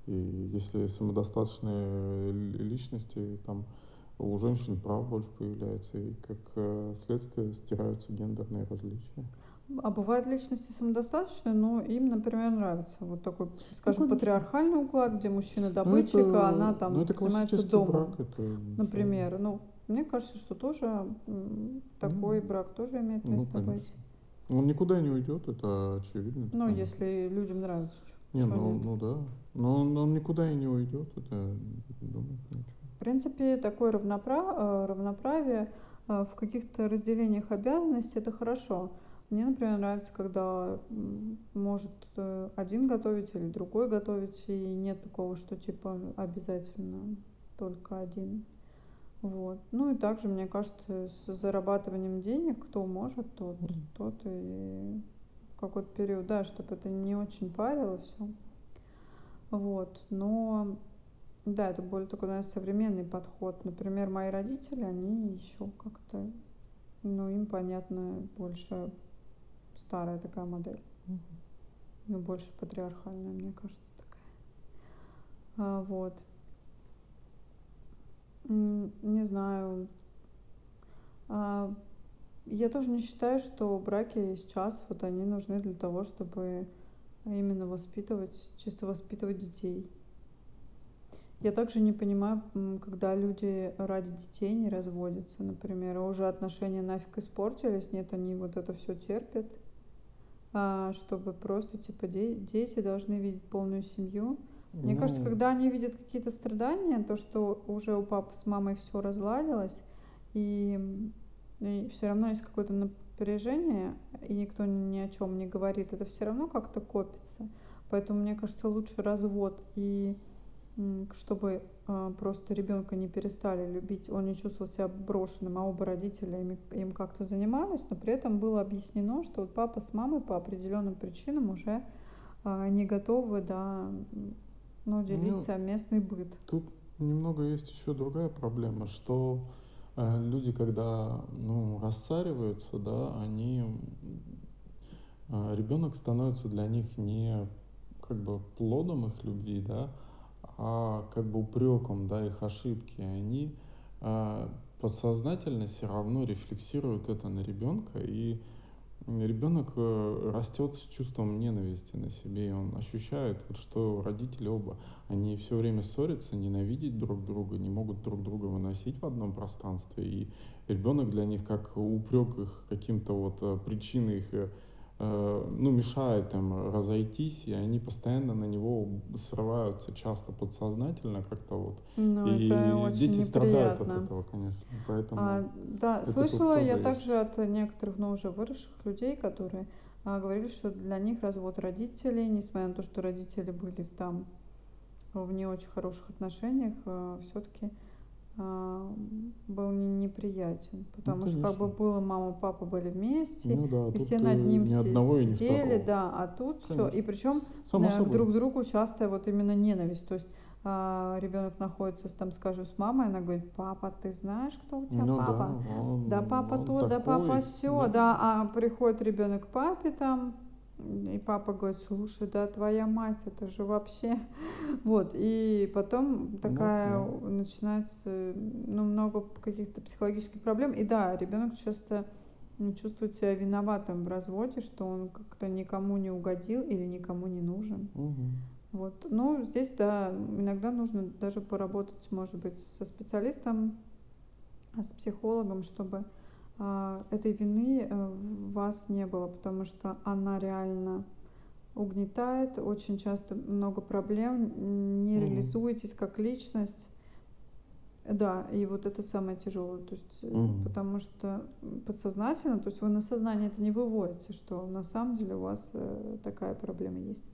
И если самодостаточные личности, там у женщин прав больше появляется, и как э, следствие стираются гендерные различия. А бывают личности самодостаточные, но им, например, нравится вот такой, Ну, скажем, конечно. патриархальный уклад, где мужчина Ну, добытчик, это, а она ну, там это занимается домом, брак, это например. Ну, мне кажется, что тоже такой Ну, брак тоже имеет Ну, место конечно. быть. Он никуда не уйдет, это очевидно. Ну, если людям нравится. Не, ну, нет? ну да. Но он, он никуда и не уйдет, это думать ничего. В принципе, такое равнопра- э, равноправие э, в каких-то разделениях обязанностей это хорошо. Мне, например, нравится, когда может э, один готовить или другой готовить, и нет такого, что типа обязательно только один. Вот. Ну и также, мне кажется, с зарабатыванием денег, кто может, тот, тот и в какой-то период, да, чтобы это не очень парило все. Вот. Но да, это более такой, наверное, современный подход. Например, мои родители, они еще как-то, ну, им понятно больше старая такая модель. Мгм. Ну, больше патриархальная, мне кажется, такая. А, вот. Не знаю. А, Я тоже не считаю, что браки сейчас вот они нужны для того, чтобы именно воспитывать, чисто воспитывать детей. Я также не понимаю, когда люди ради детей не разводятся, например, уже отношения нафиг испортились, нет, они вот это все терпят, чтобы просто, типа, де- дети должны видеть полную семью. Мне кажется, Ну, когда они видят какие-то страдания, то, что уже у папы с мамой все разладилось, и, все равно есть какое-то напряжение, и никто ни о чем не говорит, это все равно как-то копится. Поэтому, мне кажется, лучше развод и чтобы а, просто ребенка не перестали любить, он не чувствовал себя брошенным, а оба родителя им, им как-то занимались, но при этом было объяснено, что вот папа с мамой по определенным причинам уже а, не готовы, да, м, ну, делить ну, совместный быт. тут немного есть еще другая проблема, что э, люди, когда ну, рассариваются, да, они э, ребенок становится для них не как бы плодом их любви, да, а как бы упреком, да, их ошибки. Они э, подсознательно все равно рефлексируют это на ребенка, и ребенок э, растет с чувством ненависти на себе, и он ощущает, вот, что родители оба, они все время ссорятся, ненавидеть друг друга, не могут друг друга выносить в одном пространстве, и ребенок для них как упрек их каким-то вот э, причиной их э, ну, мешает им разойтись, и они постоянно на него срываются, часто подсознательно как-то вот. Ну, И дети страдают от неприятно. этого, конечно. Поэтому А, да, слышала я есть. также от некоторых, но уже выросших людей, которые а, говорили, что для них развод родителей, несмотря на то, что родители были там в не очень хороших отношениях, все-таки был не- неприятен. Потому что как бы было, мама, папа были вместе, Ну да, и все э, над ним ни одного и ни сидели, второго. да, а тут все. И причем Само собой. друг другу часто вот именно ненависть. То есть ребенок находится, там, скажем, с мамой, она говорит, папа, ты знаешь, кто у тебя Ну да, папа? он, Да папа он то, да такой, папа все, да. А приходит ребенок к папе там, и папа говорит, слушай, да твоя мать, это же вообще... Вот, и потом такая Вот, начинается, ну, много каких-то психологических проблем. И да, ребенок часто м, чувствует себя виноватым в разводе, что он как-то никому не угодил или никому не нужен. Мгм. Вот. Ну, здесь, да, иногда нужно даже поработать, может быть, со специалистом, а, с психологом, чтобы этой вины э, в вас не было, потому что она реально угнетает, очень часто много проблем, не Мгм. реализуетесь как личность. Да, и вот это самое тяжелое, то есть, Мгм. потому что подсознательно, то есть вы на сознание это не выводите, что на самом деле у вас э, такая проблема есть.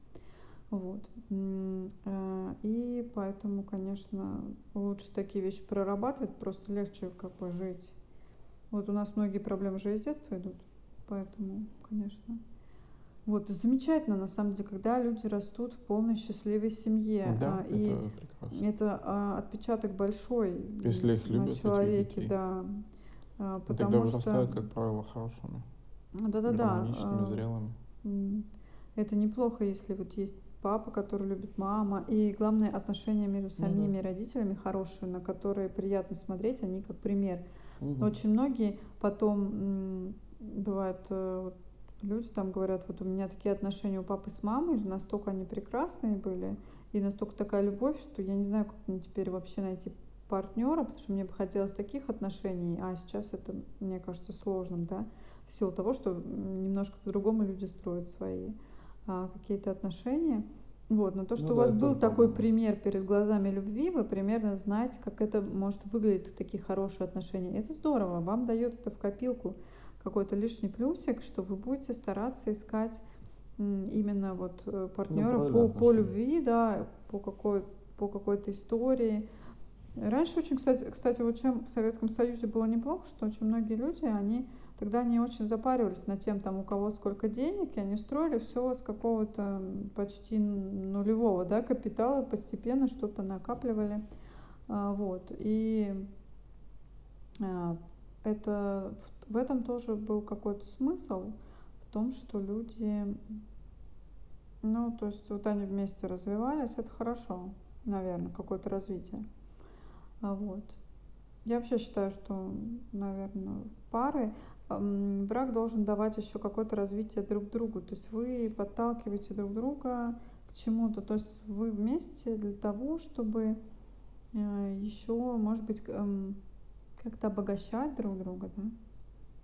Вот. И поэтому, конечно, лучше такие вещи прорабатывать, просто легче как бы жить. Вот у нас многие проблемы же из детства идут, поэтому, конечно, Вот, замечательно, на самом деле, когда люди растут в полной счастливой семье. Да, а, И это прекрасно. это а, отпечаток большой Если их на любят, этих человеке, детей. да. А, И тогда Потому что, вырастают, как правило, хорошими, да-да-да, гармоничными, а, зрелыми. это неплохо, если вот есть папа, который любит мама. И главное, отношения между Ну да. самими родителями хорошие, на которые приятно смотреть, они как пример. Мгм. Очень многие потом, м, бывает, э, вот люди там говорят, вот у меня такие отношения у папы с мамой, настолько они прекрасные были, и настолько такая любовь, что я не знаю, как мне теперь вообще найти партнера, потому что мне бы хотелось таких отношений, а сейчас это, мне кажется, сложным, да, в силу того, что немножко по-другому люди строят свои а, какие-то отношения. Вот, но то, Ну что у да, вас это был такой пример перед глазами любви, вы примерно знаете, как это может выглядеть, такие хорошие отношения. Это здорово, вам дает это в копилку какой-то лишний плюсик, что вы будете стараться искать именно вот э, ну, партнера правильные по, по любви, да, по какой по какой-то истории. Раньше очень, кстати, кстати, вот чем в Советском Союзе было неплохо, что очень многие люди, они тогда не очень запаривались над тем, там, у кого сколько денег, и они строили все с какого-то почти нулевого, да, капитала, постепенно что-то накапливали, А, вот, и а, это в, этом тоже был какой-то смысл, в том, что люди, ну, то есть вот они вместе развивались, это хорошо, наверное, какое-то развитие, А, вот. Я вообще считаю, что, наверное, пары брак должен давать еще какое-то развитие друг другу. То есть вы подталкиваете друг друга к чему-то. То есть вы вместе для того, чтобы э, еще, может быть, эм, как-то обогащать друг друга, да?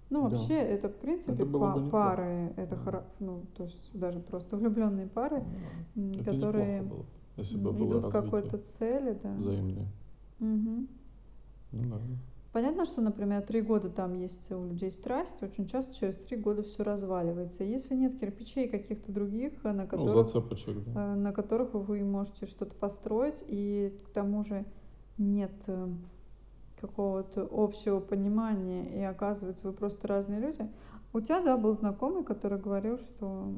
Ну, Да, вообще, это, в принципе, это па- бы пары, это Да. хоро- ну, то есть даже просто влюбленные пары, Ну, неплохо которые было, если бы идут к какой-то цели, да. взаимное. Мгм. Ну да. Понятно, что, например, три года там есть у людей страсть, очень часто через три года все разваливается. Если нет кирпичей каких-то других, э, на Ну, которых, зацепочек, да. э, на которых вы можете что-то построить, и к тому же нет э, какого-то общего понимания, и оказывается, вы просто разные люди. У тебя, да, был знакомый, который говорил, что,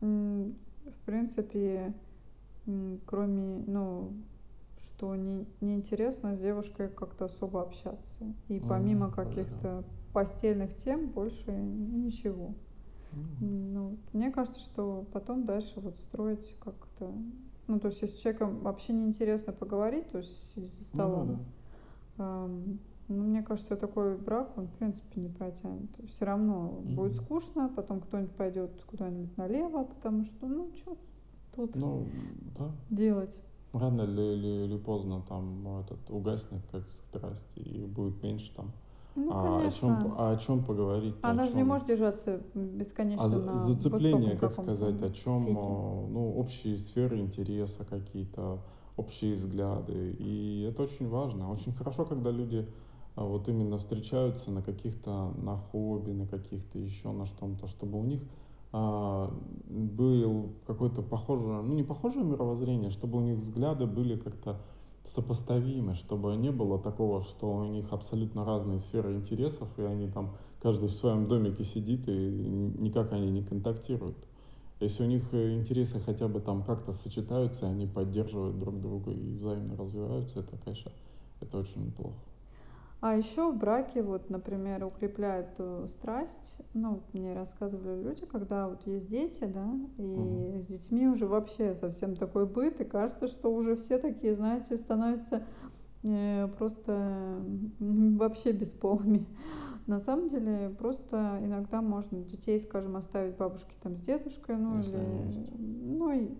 в принципе, кроме, ну, что не, неинтересно с девушкой как-то особо общаться. И помимо каких-то постельных тем больше ничего. Ну, мне кажется, что потом дальше вот строить как-то... Ну, то есть, если с человеком вообще неинтересно поговорить, то есть за ну да, да. столом, ну, мне кажется, такой брак, он, в принципе, не протянет. Все равно будет Мгм. скучно, потом кто-нибудь пойдет куда-нибудь налево, потому что, ну, что тут Ну, да. делать? Рано или, или, поздно там этот угаснет как страсть и будет меньше там. Ну, А о чем, а о чем поговорить-то, о Она же не может держаться А бесконечно за- на зацепление, как сказать, о чем, пике. ну, общие сферы интереса какие-то, общие взгляды. И это очень важно. Очень хорошо, когда люди а, вот именно встречаются на каких-то, на хобби, на каких-то еще, на что-то, чтобы у них а, был какой-то похожий, ну не похожее мировоззрение, чтобы у них взгляды были как-то сопоставимы, чтобы не было такого, что у них абсолютно разные сферы интересов, и они там каждый в своем домике сидит, и никак они не контактируют. Если у них э, интересы хотя бы там как-то сочетаются, они поддерживают друг друга и взаимно развиваются, это, конечно, это очень неплохо. А еще в браке, вот, например, укрепляет э, страсть. Ну, вот мне рассказывали люди, когда вот есть дети, да, и с детьми уже вообще совсем такой быт, и кажется, что уже все такие, знаете, становятся э, просто м, вообще бесполыми. На самом деле, просто иногда можно детей, скажем, оставить бабушке там с дедушкой, ну Если или, ну, и,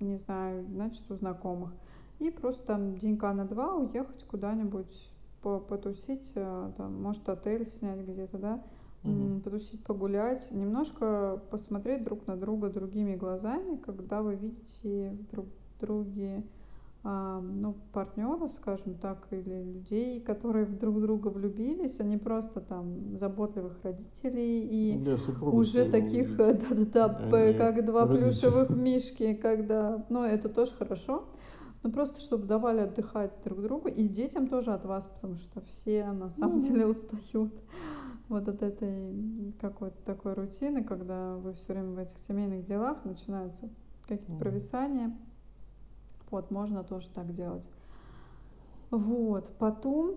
не знаю, значит, у знакомых. И просто там денька на два уехать куда-нибудь потусить, э, там, может, отель снять где-то, да, м, потусить, погулять, немножко посмотреть друг на друга другими глазами, когда вы видите друг друге а, ну, партнеров, скажем так, или людей, которые в друг друга влюбились, а не просто там заботливых родителей и супруга уже таких, да-да-да, а как два родителей. плюшевых мишки, когда, ну, это тоже хорошо, но просто чтобы давали отдыхать друг другу и детям тоже от вас, потому что все на самом Ну да. деле устают. вот от этой какой-то такой рутины, когда вы все время в этих семейных делах начинаются какие-то провисания. Вот, можно тоже так делать. Вот, потом,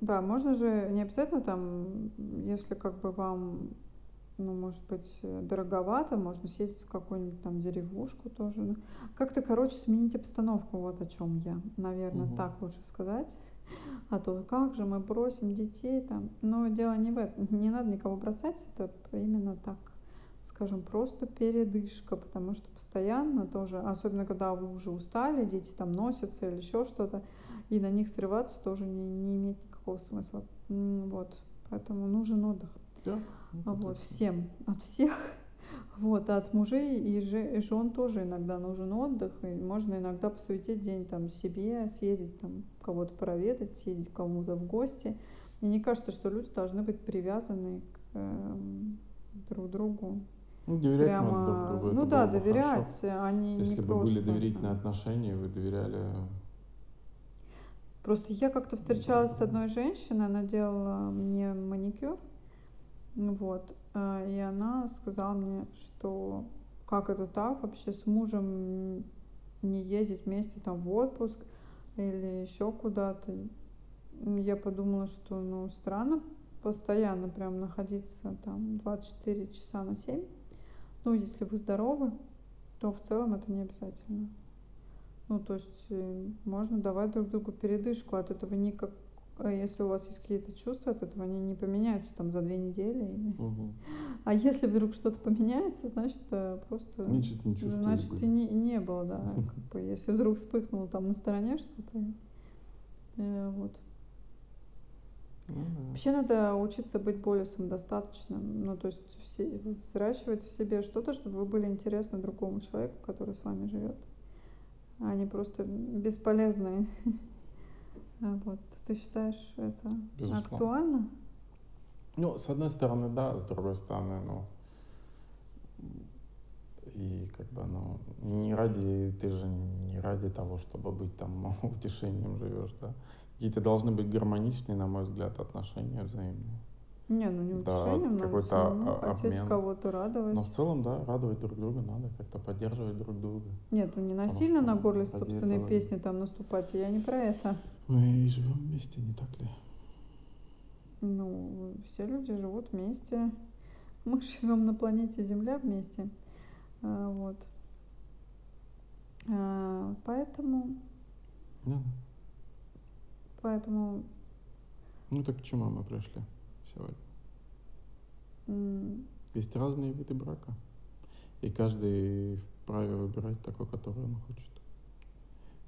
да, можно же не обязательно там, если как бы вам ну, может быть, дороговато, можно съездить в какую-нибудь там деревушку тоже. Как-то, короче, сменить обстановку, вот о чем я, наверное, угу. так лучше сказать. А то как же мы бросим детей там. Но дело не в этом, не надо никого бросать, это именно так, скажем, просто передышка, потому что постоянно тоже, особенно когда вы уже устали, дети там носятся или еще что-то, и на них срываться тоже не, не имеет никакого смысла. Вот, поэтому нужен отдых. Да, вот, точно. всем, от всех. Вот, а от мужей и жен тоже иногда нужен отдых, и можно иногда посвятить день там себе, съездить там кого-то проведать, съездить кому-то в гости. Мне не кажется, что люди должны быть привязаны к э, друг другу. Ну, доверять Прямо, друг другу. Ну да, доверять, хорошо. они Если не бы просто, были доверительные отношения, вы доверяли Просто я как-то встречалась с одной женщиной, она делала мне маникюр, вот. А, и она сказала мне, что как это так вообще с мужем не ездить вместе там в отпуск или еще куда-то. Я подумала, что ну странно постоянно прям находиться там 24 часа на 7. Ну, если вы здоровы, то в целом это не обязательно. Ну, то есть э, можно давать друг другу передышку, от этого никак а если у вас есть какие-то чувства от этого, они не поменяются там за две недели. Угу. А если вдруг что-то поменяется, значит э, просто... Значит, не Значит, и не, не было, да. Как бы, если вдруг вспыхнуло там на стороне что-то. Э, вот. Ну, да. Вообще надо учиться быть более самодостаточным. Ну, то есть все, взращивать в себе что-то, чтобы вы были интересны другому человеку, который с вами живет. А не просто бесполезные. А вот. Ты считаешь это Безусловно. актуально? Ну, с одной стороны, да, с другой стороны, ну, и как бы, ну, не ради, ты же не ради того, чтобы быть там утешением живешь, да. Какие-то должны быть гармоничные, на мой взгляд, отношения взаимные. Не, ну не утешением, да, какой-то ну, хотеть кого-то радовать. Но в целом, да, радовать друг друга надо, как-то поддерживать друг друга. Нет, ну не насильно на горле собственной этого... песни там наступать, я не про это. Мы живем вместе, не так ли? Ну, все люди живут вместе. Мы живем на планете Земля вместе. А, вот. А, поэтому... Да. Поэтому... Ну так к чему мы пришли сегодня? Mm. Есть разные виды брака. И каждый вправе выбирать такой, который он хочет.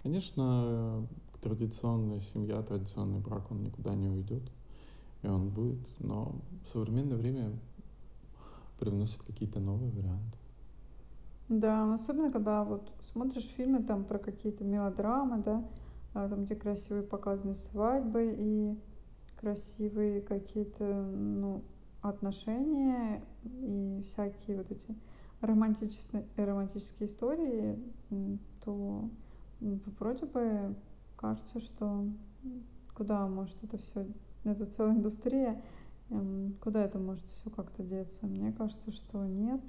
Конечно, традиционная семья, традиционный брак, он никуда не уйдет, и он будет, но в современное время привносит какие-то новые варианты. Да, особенно когда вот смотришь фильмы там про какие-то мелодрамы, да, а, там где красивые показаны свадьбы и красивые какие-то, ну, отношения и всякие вот эти романтические, романтические истории, то вроде бы кажется, что куда может это все, это целая индустрия, эм, куда это может все как-то деться? Мне кажется, что нет.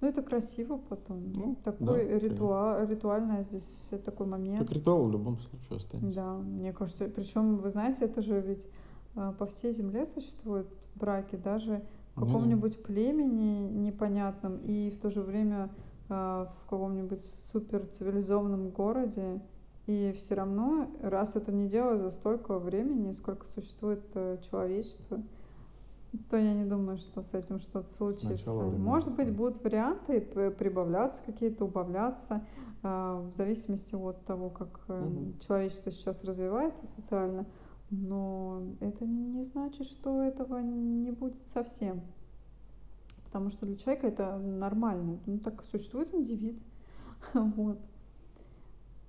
Ну, это красиво потом. Ну, такой да, ритуал, ритуальный здесь такой момент. Так ритуал в любом случае останется. Да, мне кажется, причем, вы знаете, это же ведь по всей земле существуют браки, даже в каком-нибудь да. племени непонятном и в то же время э, в каком-нибудь супер цивилизованном городе и все равно, раз это не дело за столько времени, сколько существует э, человечество, то я не думаю, что с этим что-то случится. Может быть, будут варианты прибавляться какие-то, убавляться, э, в зависимости от того, как угу. человечество сейчас развивается социально. Но это не значит, что этого не будет совсем. Потому что для человека это нормально. Ну, так существует индивид. Вот.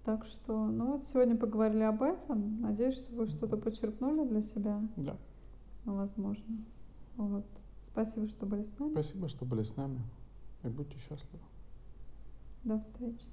Так что, ну вот сегодня поговорили об этом. Надеюсь, что вы что-то почерпнули для себя. Да. Возможно. Вот. Спасибо, что были с нами. Спасибо, что были с нами. И будьте счастливы. До встречи.